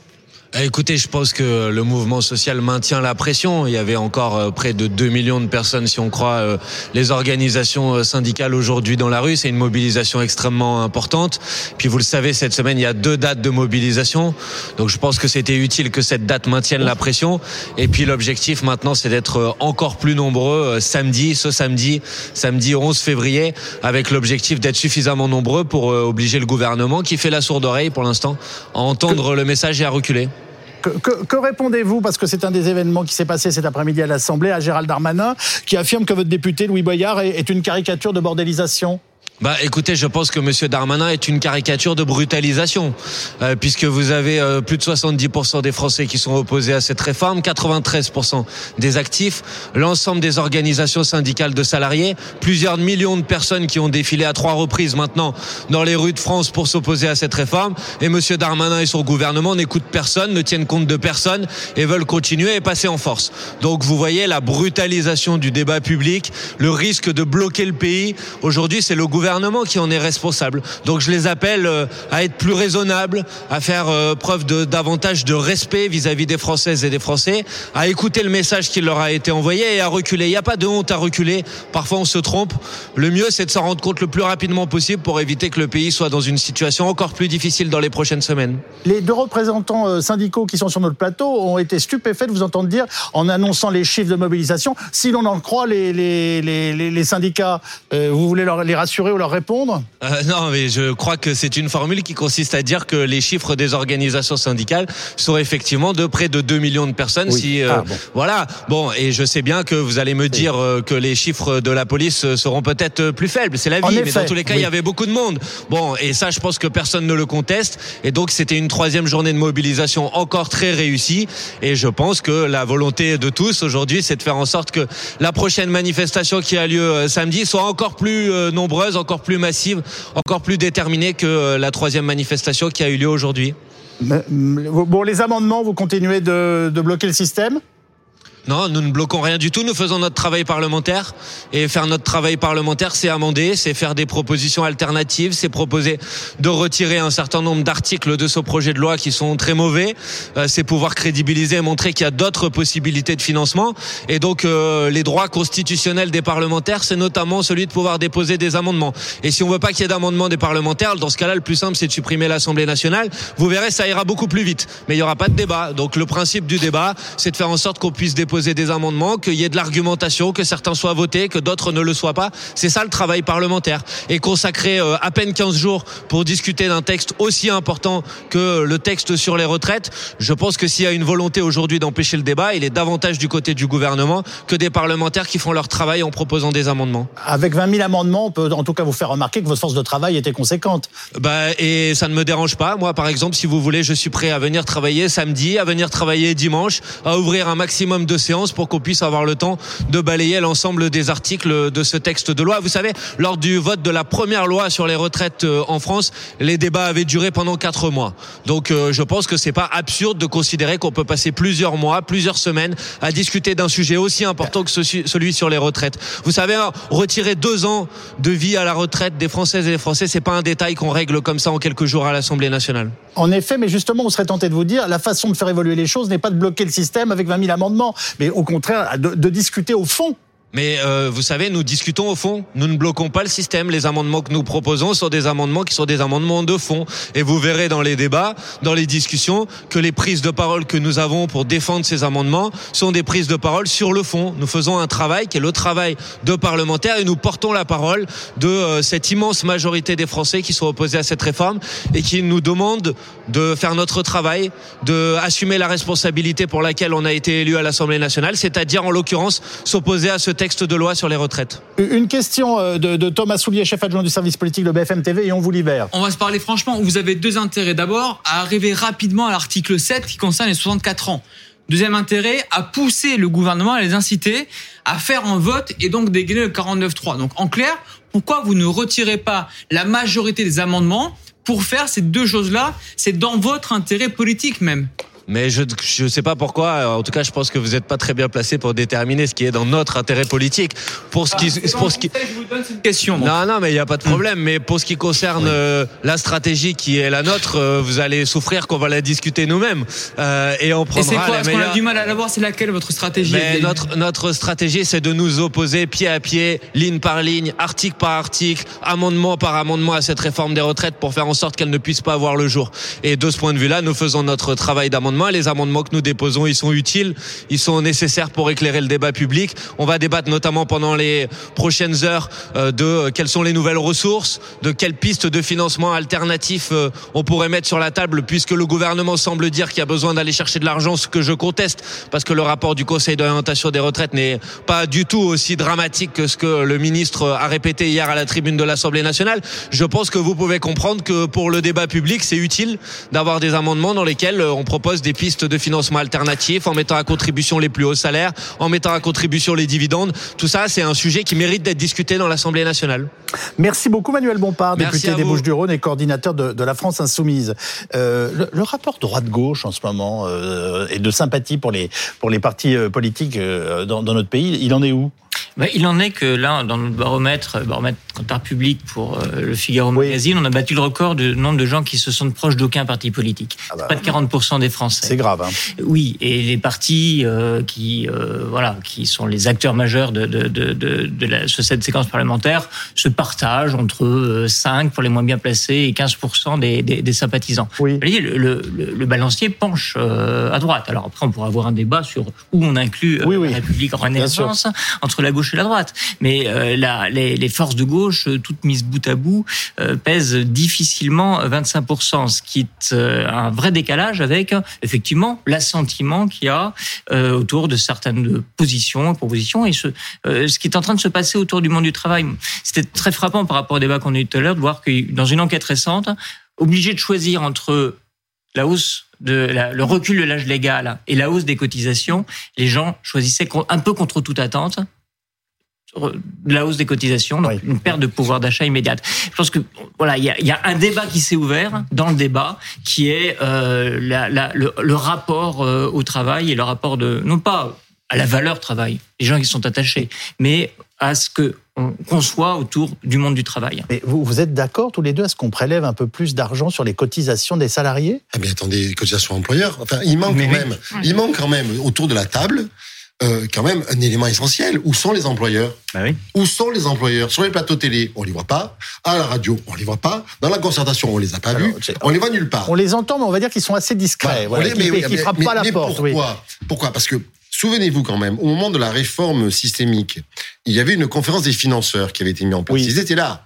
Écoutez, je pense que le mouvement social maintient la pression. Il y avait encore euh, près de 2 millions de personnes, si on croit euh, les organisations euh, syndicales aujourd'hui dans la rue. C'est une mobilisation extrêmement importante. Puis vous le savez, cette semaine, il y a deux dates de mobilisation. Donc je pense que c'était utile que cette date maintienne la pression. Et puis l'objectif maintenant, c'est d'être encore plus nombreux samedi, ce samedi, samedi 11 février, avec l'objectif d'être suffisamment nombreux pour obliger le gouvernement, qui fait la sourde oreille pour l'instant, à entendre le message et à reculer. Que, répondez-vous, parce que c'est un des événements qui s'est passé cet après-midi à l'Assemblée, à Gérald Darmanin, qui affirme que votre député Louis Boyard est une caricature de bordélisation bah écoutez, je pense que Monsieur Darmanin est une caricature de brutalisation, euh, puisque vous avez euh, plus de 70% des Français qui sont opposés à cette réforme, 93% des actifs, l'ensemble des organisations syndicales de salariés, plusieurs millions de personnes qui ont défilé à trois reprises maintenant dans les rues de France pour s'opposer à cette réforme, et Monsieur Darmanin et son gouvernement n'écoutent personne, ne tiennent compte de personne et veulent continuer et passer en force. Donc vous voyez la brutalisation du débat public, le risque de bloquer le pays. Aujourd'hui, c'est le gouvernement gouvernement qui en est responsable. Donc je les appelle euh, à être plus raisonnables, à faire euh, preuve de davantage de respect vis-à-vis des Françaises et des Français, à écouter le message qui leur a été envoyé et à reculer. Il n'y a pas de honte à reculer. Parfois on se trompe. Le mieux c'est de s'en rendre compte le plus rapidement possible pour éviter que le pays soit dans une situation encore plus difficile dans les prochaines semaines. Les deux représentants euh, syndicaux qui sont sur notre plateau ont été stupéfaits de vous entendre dire, en annonçant les chiffres de mobilisation, si l'on en croit les, les, les, les syndicats, vous voulez leur, les rassurer leur répondre? Euh, Non, mais je crois que c'est une formule qui consiste à dire que les chiffres des organisations syndicales sont effectivement de près de 2 millions de personnes. Si euh, ah, voilà, bon, et je sais bien que vous allez me dire euh, que les chiffres de la police seront peut-être plus faibles. C'est la vie, mais dans tous les cas, il y avait beaucoup de monde. Bon, et ça, je pense que personne ne le conteste. Et donc, c'était une troisième journée de mobilisation encore très réussie. Et je pense que la volonté de tous aujourd'hui, c'est de faire en sorte que la prochaine manifestation qui a lieu samedi soit encore plus nombreuse, encore plus massive, encore plus déterminée que euh, la troisième manifestation qui a eu lieu aujourd'hui. Bon, les amendements, vous continuez de, de bloquer le système? Non, nous ne bloquons rien du tout. Nous faisons notre travail parlementaire. Et faire notre travail parlementaire, c'est amender, c'est faire des propositions alternatives, c'est proposer de retirer un certain nombre d'articles de ce projet de loi qui sont très mauvais. Euh, c'est pouvoir crédibiliser et montrer qu'il y a d'autres possibilités de financement. Et donc, euh, les droits constitutionnels des parlementaires, c'est notamment celui de pouvoir déposer des amendements. Et si on veut pas qu'il y ait d'amendements des parlementaires, dans ce cas-là, le plus simple, c'est de supprimer l'Assemblée nationale. Vous verrez, ça ira beaucoup plus vite. Mais il n'y aura pas de débat. Donc, le principe du débat, c'est de faire en sorte qu'on puisse déposer poser des amendements, qu'il y ait de l'argumentation, que certains soient votés, que d'autres ne le soient pas. C'est ça le travail parlementaire. Et consacrer euh, à peine 15 jours pour discuter d'un texte aussi important que le texte sur les retraites, je pense que s'il y a une volonté aujourd'hui d'empêcher le débat, il est davantage du côté du gouvernement que des parlementaires qui font leur travail en proposant des amendements. Avec 20 000 amendements, on peut en tout cas vous faire remarquer que votre force de travail était conséquente. Bah, et ça ne me dérange pas. Moi, par exemple, si vous voulez, je suis prêt à venir travailler samedi, à venir travailler dimanche, à ouvrir un maximum de pour qu'on puisse avoir le temps de balayer l'ensemble des articles de ce texte de loi. Vous savez, lors du vote de la première loi sur les retraites euh, en France, les débats avaient duré pendant quatre mois. Donc euh, je pense que c'est pas absurde de considérer qu'on peut passer plusieurs mois, plusieurs semaines à discuter d'un sujet aussi important que celui sur les retraites. Vous savez, hein, retirer deux ans de vie à la retraite des Françaises et des Français, c'est pas un détail qu'on règle comme ça en quelques jours à l'Assemblée nationale. En effet, mais justement, on serait tenté de vous dire, la façon de faire évoluer les choses n'est pas de bloquer le système avec 20 000 amendements, mais au contraire, de, discuter au fond mais euh, vous savez, nous discutons au fond. Nous ne bloquons pas le système. Les amendements que nous proposons sont des amendements qui sont des amendements de fond. Et vous verrez dans les débats, dans les discussions, que les prises de parole que nous avons pour défendre ces amendements sont des prises de parole sur le fond. Nous faisons un travail qui est le travail de parlementaires et nous portons la parole de euh, cette immense majorité des Français qui sont opposés à cette réforme et qui nous demandent de faire notre travail, de assumer la responsabilité pour laquelle on a été élu à l'Assemblée nationale, c'est-à-dire en l'occurrence s'opposer à ce texte texte de loi sur les retraites. Une question euh, de, Thomas Soulier, chef adjoint du service politique de BFM TV, et on vous libère. On va se parler franchement. Vous avez deux intérêts. D'abord, à arriver rapidement à l'article 7 qui concerne les 64 ans. Deuxième intérêt, à pousser le gouvernement, à les inciter à faire un vote et donc dégainer le 49-3. Donc en clair, pourquoi vous ne retirez pas la majorité des amendements pour faire ces deux choses-là? C'est dans votre intérêt politique même. Mais je je sais pas pourquoi. En tout cas, je pense que vous n'êtes pas très bien placé pour déterminer ce qui est dans notre intérêt politique. Pour ce qui pour ce qui Je vous donne cette question. donc. non, non, mais il n'y a pas de problème. Mais pour ce qui concerne euh, la stratégie qui est la nôtre, euh, vous allez souffrir qu'on va la discuter nous-mêmes. Euh, et on Et c'est prendra quoi Parce qu'on a du mal à la voir. C'est laquelle votre stratégie Mais notre, notre stratégie, c'est de nous opposer pied à pied, ligne par ligne, article par article, amendement par amendement à cette réforme des retraites pour faire en sorte qu'elle ne puisse pas voir le jour. Et de ce point de vue-là, nous faisons notre travail d'amendement. Les amendements que nous déposons, ils sont utiles, ils sont nécessaires pour éclairer le débat public. On va débattre notamment pendant les prochaines heures euh, de euh, quelles sont les nouvelles ressources, de quelles pistes de financement alternatifs euh, on pourrait mettre sur la table, puisque le gouvernement semble dire qu'il y a besoin d'aller chercher de l'argent, ce que je conteste, parce que le rapport du Conseil d'orientation des retraites n'est pas du tout aussi dramatique que ce que le ministre a répété hier à la tribune de l'Assemblée nationale. Je pense que vous pouvez comprendre que pour le débat public, c'est utile d'avoir des amendements dans lesquels on propose des pistes de financement alternatifs en mettant à contribution les plus hauts salaires, en mettant à contribution les dividendes. Tout ça, c'est un sujet qui mérite d'être discuté dans l'Assemblée nationale. Merci beaucoup Manuel Bompard, Merci député des. Bouches-du-Rhône et coordinateur de, de la France Insoumise. Euh, le, le rapport droite-gauche en ce moment euh, et de sympathie pour les, pour les partis euh, politiques euh, dans, dans notre pays, il en est où? Ben, il en est que là, dans notre baromètre, baromètre comptable public pour euh, le Figaro Magazine, on a battu le record du nombre de gens qui se sentent proches d'aucun parti politique. Ah bah, Pas de 40% des Français. C'est grave. Hein. Oui, et les partis euh, qui, euh, voilà, qui sont les acteurs majeurs de, de, de, de, la, cette séquence parlementaire se partagent entre euh, 5 pour les moins bien placés et 15% des, des, des sympathisants. Oui. Le, le, le, balancier penche euh, à droite. Alors après, on pourra avoir un débat sur où on inclut euh, Oui, oui. la République en renaissance entre la gauche et la droite. Mais euh, la, les, les forces de gauche, euh, toutes mises bout à bout, euh, pèsent difficilement 25%, ce qui est euh, un vrai décalage avec euh, effectivement l'assentiment qu'il y a euh, autour de certaines positions, propositions, et ce, euh, ce qui est en train de se passer autour du monde du travail. C'était très frappant par rapport au débat qu'on a eu tout à l'heure de voir que dans une enquête récente, obligé de choisir entre la hausse de le recul de l'âge légal et la hausse des cotisations, les gens choisissaient un peu contre toute attente la hausse des cotisations, donc une perte de pouvoir d'achat immédiate. Je pense que voilà, il y a, il y a un débat qui s'est ouvert dans le débat, qui est euh, la- la- le, le rapport euh, au travail et le rapport de non pas à la valeur travail, les gens qui sont attachés, mais à ce que on conçoit autour du monde du travail. Mais vous, vous êtes d'accord tous les deux à ce qu'on prélève un peu plus d'argent sur les cotisations des salariés? Ah mais attendez, les cotisations employeurs. Enfin, il manque Mais quand oui. même, il manque quand même autour de la table. Euh, quand même un élément essentiel. Où sont les employeurs Où sont les employeurs Sur les plateaux télé, on les voit pas. À la radio, on les voit pas. Dans la concertation, on les a pas vus. On les voit nulle part. On les entend, mais on va dire qu'ils sont assez discrets, voilà, les- mais qui mais- frappent mais- pas la mais porte. oui. Pourquoi Pourquoi Parce que souvenez-vous quand même, au moment de la réforme systémique, il y avait une conférence des financeurs qui avait été mise en place. Ils étaient là.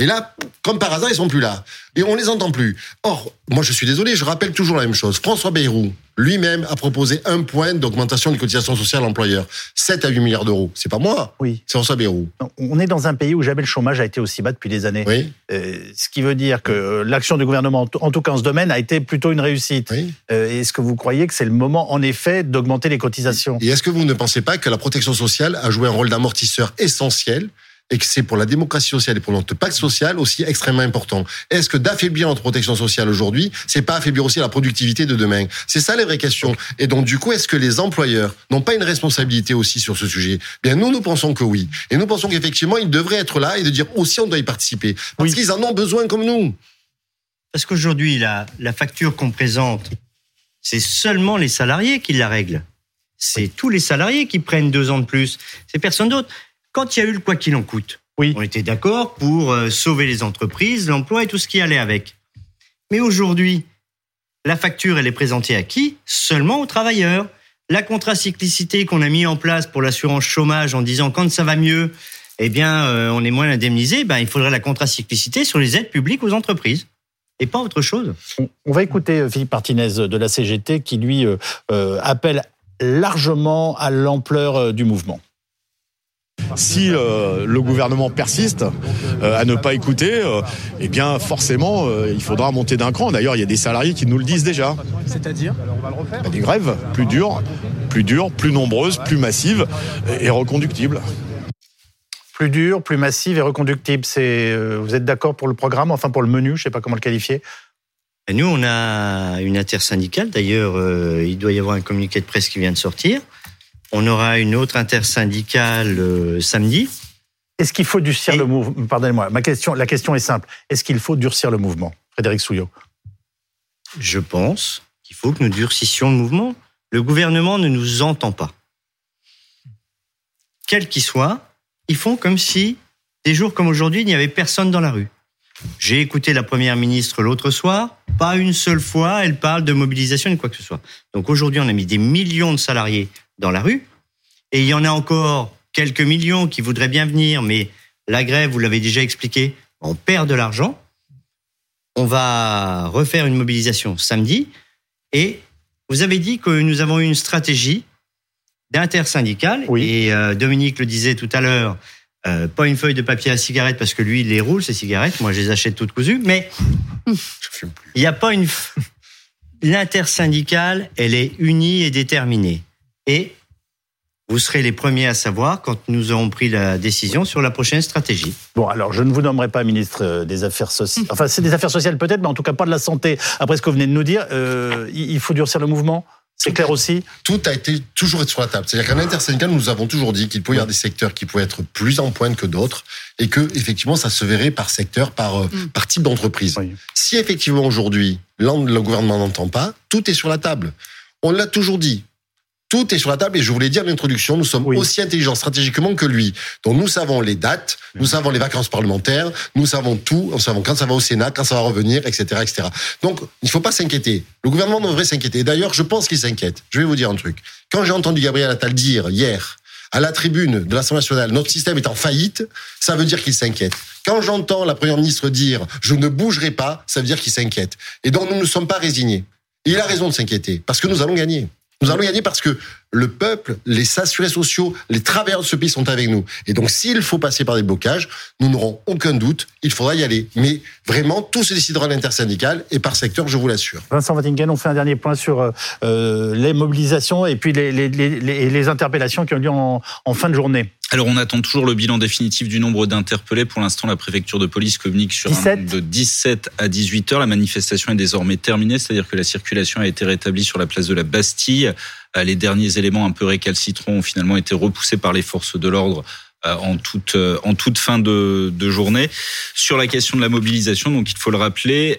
Et là, comme par hasard, ils sont plus là. Et on les entend plus. Or, moi, je suis désolé, je rappelle toujours la même chose. François Bayrou, lui-même, a proposé un point d'augmentation des cotisations sociales à l'employeur. 7 à 8 milliards d'euros. C'est pas moi. Oui. C'est François Bayrou. On est dans un pays où jamais le chômage a été aussi bas depuis des années. Euh, ce qui veut dire que euh, l'action du gouvernement, en tout- cas en ce domaine, a été plutôt une réussite. Euh, Est-ce que vous croyez que c'est le moment, en effet, d'augmenter les cotisations? Et est-ce que vous ne pensez pas que la protection sociale a joué un rôle d'amortisseur essentiel et que c'est pour la démocratie sociale et pour notre pacte social aussi extrêmement important Est-ce que d'affaiblir notre protection sociale aujourd'hui, c'est pas affaiblir aussi la productivité de demain? C'est ça les vraies questions. Et donc du coup, est-ce que les employeurs n'ont pas une responsabilité aussi sur ce sujet? Bien nous, nous pensons que oui. Et nous pensons qu'effectivement, ils devraient être là et de dire aussi on doit y participer. Parce qu'ils en ont besoin comme nous. Parce qu'aujourd'hui, la, la facture qu'on présente, c'est seulement les salariés qui la règlent. C'est tous les salariés qui prennent deux ans de plus. C'est personne d'autre. Quand il y a eu le quoi qu'il en coûte, on était d'accord pour euh, sauver les entreprises, l'emploi et tout ce qui allait avec. Mais aujourd'hui, la facture, elle est présentée à qui? Seulement aux travailleurs. La contracyclicité qu'on a mis en place pour l'assurance chômage en disant quand ça va mieux, eh bien, euh, on est moins indemnisé, ben, il faudrait la contracyclicité sur les aides publiques aux entreprises. Et pas autre chose. On va écouter euh, Philippe Martinez de la CGT qui, lui, euh, appelle largement à l'ampleur du mouvement. Si euh, le gouvernement persiste euh, à ne pas écouter, euh, eh bien forcément, euh, il faudra monter d'un cran. D'ailleurs, il y a des salariés qui nous le disent déjà. C'est-à-dire Bah, Des grèves plus dures, plus dures, plus nombreuses, plus massives et, reconductibles. Plus dur, plus massive et reconductible. C'est, euh, vous êtes d'accord pour le programme, enfin pour le menu, je ne sais pas comment le qualifier? Et nous, on a une intersyndicale. D'ailleurs, euh, il doit y avoir un communiqué de presse qui vient de sortir. On aura une autre intersyndicale euh, samedi. Est-ce qu'il faut durcir le mouvement Pardonnez-moi, ma question, la question est simple. Est-ce qu'il faut durcir le mouvement Frédéric Souillot? Je pense qu'il faut que nous durcissions le mouvement. Le gouvernement ne nous entend pas. Quel qu'il soit, ils font comme si, des jours comme aujourd'hui, il n'y avait personne dans la rue. J'ai écouté la première ministre l'autre soir. Pas une seule fois, elle parle de mobilisation ni quoi que ce soit. Donc aujourd'hui, on a mis des millions de salariés dans la rue. Et il y en a encore quelques millions qui voudraient bien venir, mais la grève, vous l'avez déjà expliqué, on perd de l'argent. On va refaire une mobilisation samedi. Et vous avez dit que nous avons eu une stratégie d'intersyndicale. Et euh, Dominique le disait tout à l'heure, euh, pas une feuille de papier à cigarette parce que lui, il les roule, ces cigarettes. Moi, je les achète toutes cousues. Mais il n'y a pas une. L'intersyndicale, elle est unie et déterminée. Et vous serez les premiers à savoir quand nous aurons pris la décision sur la prochaine stratégie. Bon, alors je ne vous nommerai pas ministre euh, des Affaires sociales. (laughs) Enfin, c'est des Affaires sociales peut-être, mais en tout cas pas de la santé. Après ce que vous venez de nous dire, euh, il faut durcir le mouvement c'est clair aussi Tout a été toujours sur la table. C'est-à-dire qu'en intersyndical, nous avons toujours dit qu'il pouvait y avoir des secteurs qui pouvaient être plus en pointe que d'autres et que, effectivement, ça se verrait par secteur, par, euh, mm. par type d'entreprise. Si, effectivement, aujourd'hui, le gouvernement n'entend pas, tout est sur la table. On l'a toujours dit. Tout est sur la table et je voulais dire l'introduction, nous sommes aussi intelligents stratégiquement que lui. Donc nous savons les dates, nous savons les vacances parlementaires, nous savons tout, nous savons quand ça va au Sénat, quand ça va revenir, etc. etc. Donc il ne faut pas s'inquiéter. Le gouvernement devrait s'inquiéter. D'ailleurs, je pense qu'il s'inquiète. Je vais vous dire un truc. Quand j'ai entendu Gabriel Attal dire hier à la tribune de l'Assemblée nationale, notre système est en faillite, ça veut dire qu'il s'inquiète. Quand j'entends la première ministre dire je ne bougerai pas, ça veut dire qu'il s'inquiète. Et donc nous ne sommes pas résignés. il a raison de s'inquiéter parce que nous allons gagner. Nous allons gagner parce que le peuple, les assurés sociaux, les travailleurs de ce pays sont avec nous. Et donc, s'il faut passer par des blocages, nous n'aurons aucun doute, il faudra y aller. Mais vraiment, tout se décidera à l'intersyndical et par secteur, je vous l'assure. Vincent Wattingen, on fait un dernier point sur euh, euh, les mobilisations et puis les, les, les, les, interpellations qui ont lieu en, en fin de journée. Alors on attend toujours le bilan définitif du nombre d'interpellés. Pour l'instant, la préfecture de police communique sur un nombre de 17 à 18 heures. La manifestation est désormais terminée, c'est-à-dire que la circulation a été rétablie sur la place de la Bastille. Euh, les derniers éléments un peu récalcitrants ont finalement été repoussés par les forces de l'ordre euh, en toute euh, en toute fin de, de, journée. Sur la question de la mobilisation, donc il faut le rappeler,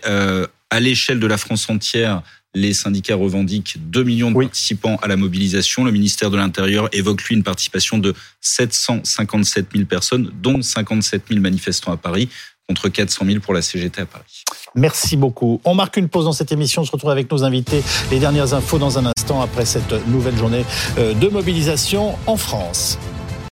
à l'échelle de la France entière, les syndicats revendiquent 2 millions de participants à la mobilisation. Le ministère de l'Intérieur évoque, lui, une participation de 757 000 personnes, dont 57 000 manifestants à Paris, contre 400 000 pour la CGT à Paris. Merci beaucoup. On marque une pause dans cette émission. On se retrouve avec nos invités. Les dernières infos dans un instant après cette nouvelle journée euh, de mobilisation en France.